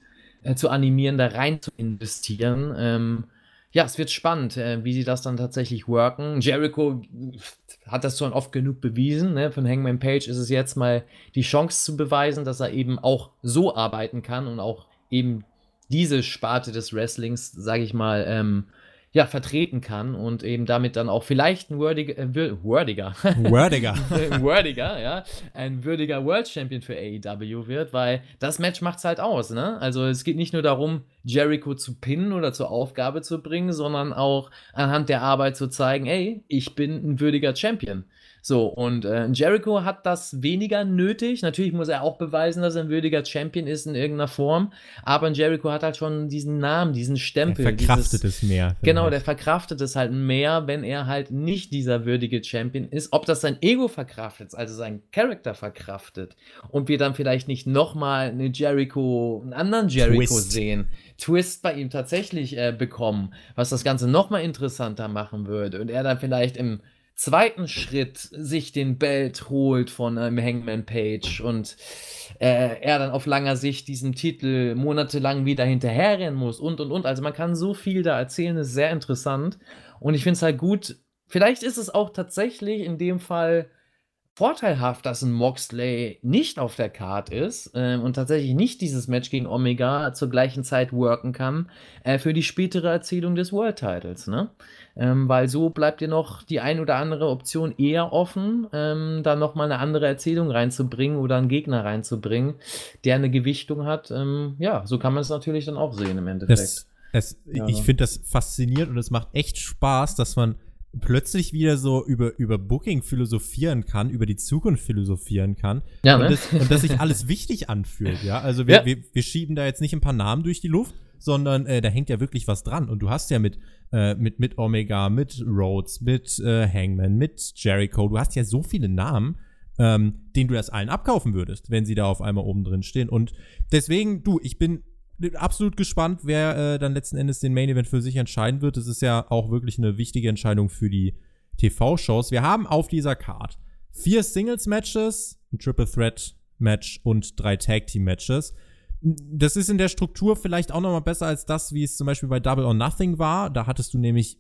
zu animieren, da rein zu investieren. Ähm, ja, es wird spannend, äh, wie sie das dann tatsächlich worken. Jericho hat das schon oft genug bewiesen. Ne? Von Hangman Page ist es jetzt mal die Chance zu beweisen, dass er eben auch so arbeiten kann und auch eben diese Sparte des Wrestlings, sage ich mal, ähm, ja, vertreten kann und eben damit dann auch vielleicht ein würdiger, äh, würdiger, würdiger, würdiger, ja, ein würdiger World Champion für AEW wird, weil das Match macht es halt aus, ne? Also es geht nicht nur darum, Jericho zu pinnen oder zur Aufgabe zu bringen, sondern auch anhand der Arbeit zu zeigen, ey, ich bin ein würdiger Champion. So, und äh, Jericho hat das weniger nötig. Natürlich muss er auch beweisen, dass er ein würdiger Champion ist in irgendeiner Form. Aber Jericho hat halt schon diesen Namen, diesen Stempel. Der verkraftet dieses, es mehr. Genau, der verkraftet es halt mehr, wenn er halt nicht dieser würdige Champion ist. Ob das sein Ego verkraftet, also sein Charakter verkraftet. Und wir dann vielleicht nicht nochmal eine Jericho, einen anderen Jericho Twist. sehen. Twist bei ihm tatsächlich äh, bekommen, was das Ganze nochmal interessanter machen würde. Und er dann vielleicht im zweiten Schritt sich den Belt holt von einem Hangman Page und äh, er dann auf langer Sicht diesem Titel monatelang wieder hinterherrennen muss und und und. Also man kann so viel da erzählen, ist sehr interessant. Und ich finde es halt gut. Vielleicht ist es auch tatsächlich in dem Fall vorteilhaft, dass ein Moxley nicht auf der Card ist äh, und tatsächlich nicht dieses Match gegen Omega zur gleichen Zeit worken kann äh, für die spätere Erzählung des World Titles, ne? Ähm, weil so bleibt dir noch die ein oder andere Option eher offen, ähm, da nochmal eine andere Erzählung reinzubringen oder einen Gegner reinzubringen, der eine Gewichtung hat. Ähm, ja, so kann man es natürlich dann auch sehen im Endeffekt. Das, das, ja. Ich finde das faszinierend und es macht echt Spaß, dass man plötzlich wieder so über, über Booking philosophieren kann, über die Zukunft philosophieren kann. Ja, ne? und, das, und dass sich alles wichtig anfühlt, ja. Also wir, ja. wir, wir schieben da jetzt nicht ein paar Namen durch die Luft, sondern äh, da hängt ja wirklich was dran. Und du hast ja mit, äh, mit, mit Omega, mit Rhodes, mit äh, Hangman, mit Jericho, du hast ja so viele Namen, ähm, denen du das allen abkaufen würdest, wenn sie da auf einmal oben drin stehen. Und deswegen, du, ich bin absolut gespannt, wer äh, dann letzten Endes den Main Event für sich entscheiden wird. Das ist ja auch wirklich eine wichtige Entscheidung für die TV-Shows. Wir haben auf dieser Card vier Singles-Matches, ein Triple Threat Match und drei Tag Team Matches das ist in der Struktur vielleicht auch noch mal besser als das, wie es zum Beispiel bei Double or Nothing war. Da hattest du nämlich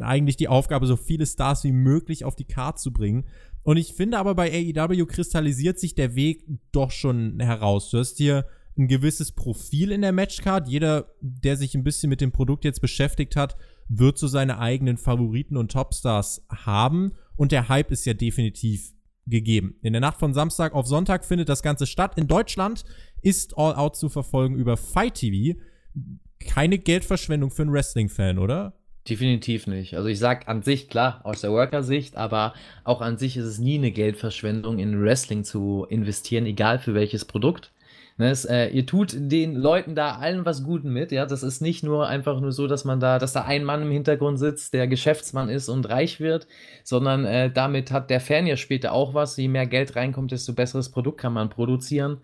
eigentlich die Aufgabe, so viele Stars wie möglich auf die Karte zu bringen. Und ich finde aber bei AEW kristallisiert sich der Weg doch schon heraus. Du hast hier ein gewisses Profil in der Matchcard. Jeder, der sich ein bisschen mit dem Produkt jetzt beschäftigt hat, wird so seine eigenen Favoriten und Topstars haben. Und der Hype ist ja definitiv gegeben. In der Nacht von Samstag auf Sonntag findet das Ganze statt. In Deutschland ist All Out zu verfolgen über Fight TV. Keine Geldverschwendung für einen Wrestling-Fan, oder? Definitiv nicht. Also ich sag an sich, klar, aus der Worker-Sicht, aber auch an sich ist es nie eine Geldverschwendung, in Wrestling zu investieren, egal für welches Produkt. Ne, es, äh, ihr tut den Leuten da allen was Guten mit, ja. Das ist nicht nur einfach nur so, dass man da, dass da ein Mann im Hintergrund sitzt, der Geschäftsmann ist und reich wird, sondern äh, damit hat der Fan ja später auch was. Je mehr Geld reinkommt, desto besseres Produkt kann man produzieren.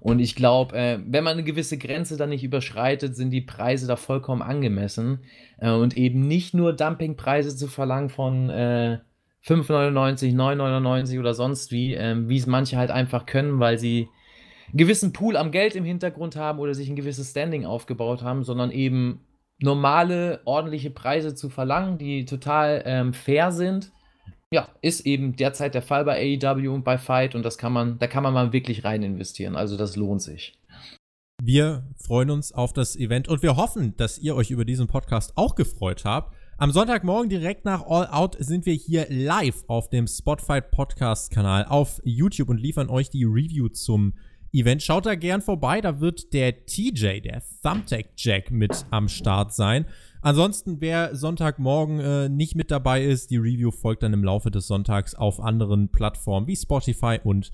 Und ich glaube, äh, wenn man eine gewisse Grenze dann nicht überschreitet, sind die Preise da vollkommen angemessen. Äh, und eben nicht nur Dumpingpreise zu verlangen von äh, 5,99, 9,99 oder sonst wie, ähm, wie es manche halt einfach können, weil sie gewissen Pool am Geld im Hintergrund haben oder sich ein gewisses Standing aufgebaut haben, sondern eben normale, ordentliche Preise zu verlangen, die total ähm, fair sind. Ja, ist eben derzeit der Fall bei AEW und bei Fight und das kann man, da kann man mal wirklich rein investieren. Also das lohnt sich. Wir freuen uns auf das Event und wir hoffen, dass ihr euch über diesen Podcast auch gefreut habt. Am Sonntagmorgen direkt nach All Out sind wir hier live auf dem Spotify Podcast Kanal auf YouTube und liefern euch die Review zum Event. Schaut da gern vorbei, da wird der TJ, der Thumbtack Jack, mit am Start sein. Ansonsten, wer Sonntagmorgen äh, nicht mit dabei ist, die Review folgt dann im Laufe des Sonntags auf anderen Plattformen wie Spotify und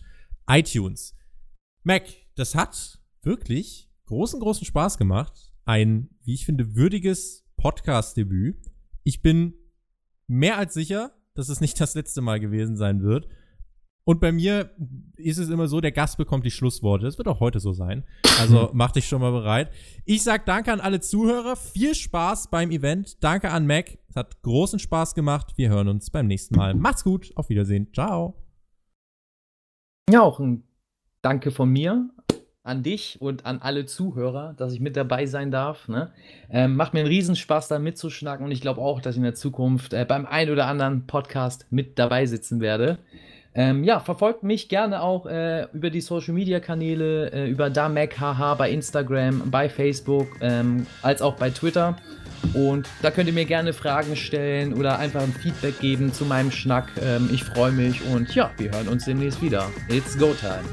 iTunes. Mac, das hat wirklich großen, großen Spaß gemacht. Ein, wie ich finde, würdiges Podcast-Debüt. Ich bin mehr als sicher, dass es nicht das letzte Mal gewesen sein wird. Und bei mir ist es immer so, der Gast bekommt die Schlussworte. Das wird auch heute so sein. Also mach dich schon mal bereit. Ich sag danke an alle Zuhörer. Viel Spaß beim Event. Danke an Mac. Es hat großen Spaß gemacht. Wir hören uns beim nächsten Mal. Macht's gut. Auf Wiedersehen. Ciao. Ja, auch ein Danke von mir an dich und an alle Zuhörer, dass ich mit dabei sein darf. Ne? Ähm, macht mir einen Riesenspaß, da mitzuschnacken und ich glaube auch, dass ich in der Zukunft äh, beim ein oder anderen Podcast mit dabei sitzen werde. Ähm, ja, verfolgt mich gerne auch äh, über die Social Media Kanäle, äh, über DaMacHH bei Instagram, bei Facebook, ähm, als auch bei Twitter. Und da könnt ihr mir gerne Fragen stellen oder einfach ein Feedback geben zu meinem Schnack. Ähm, ich freue mich und ja, wir hören uns demnächst wieder. It's go time.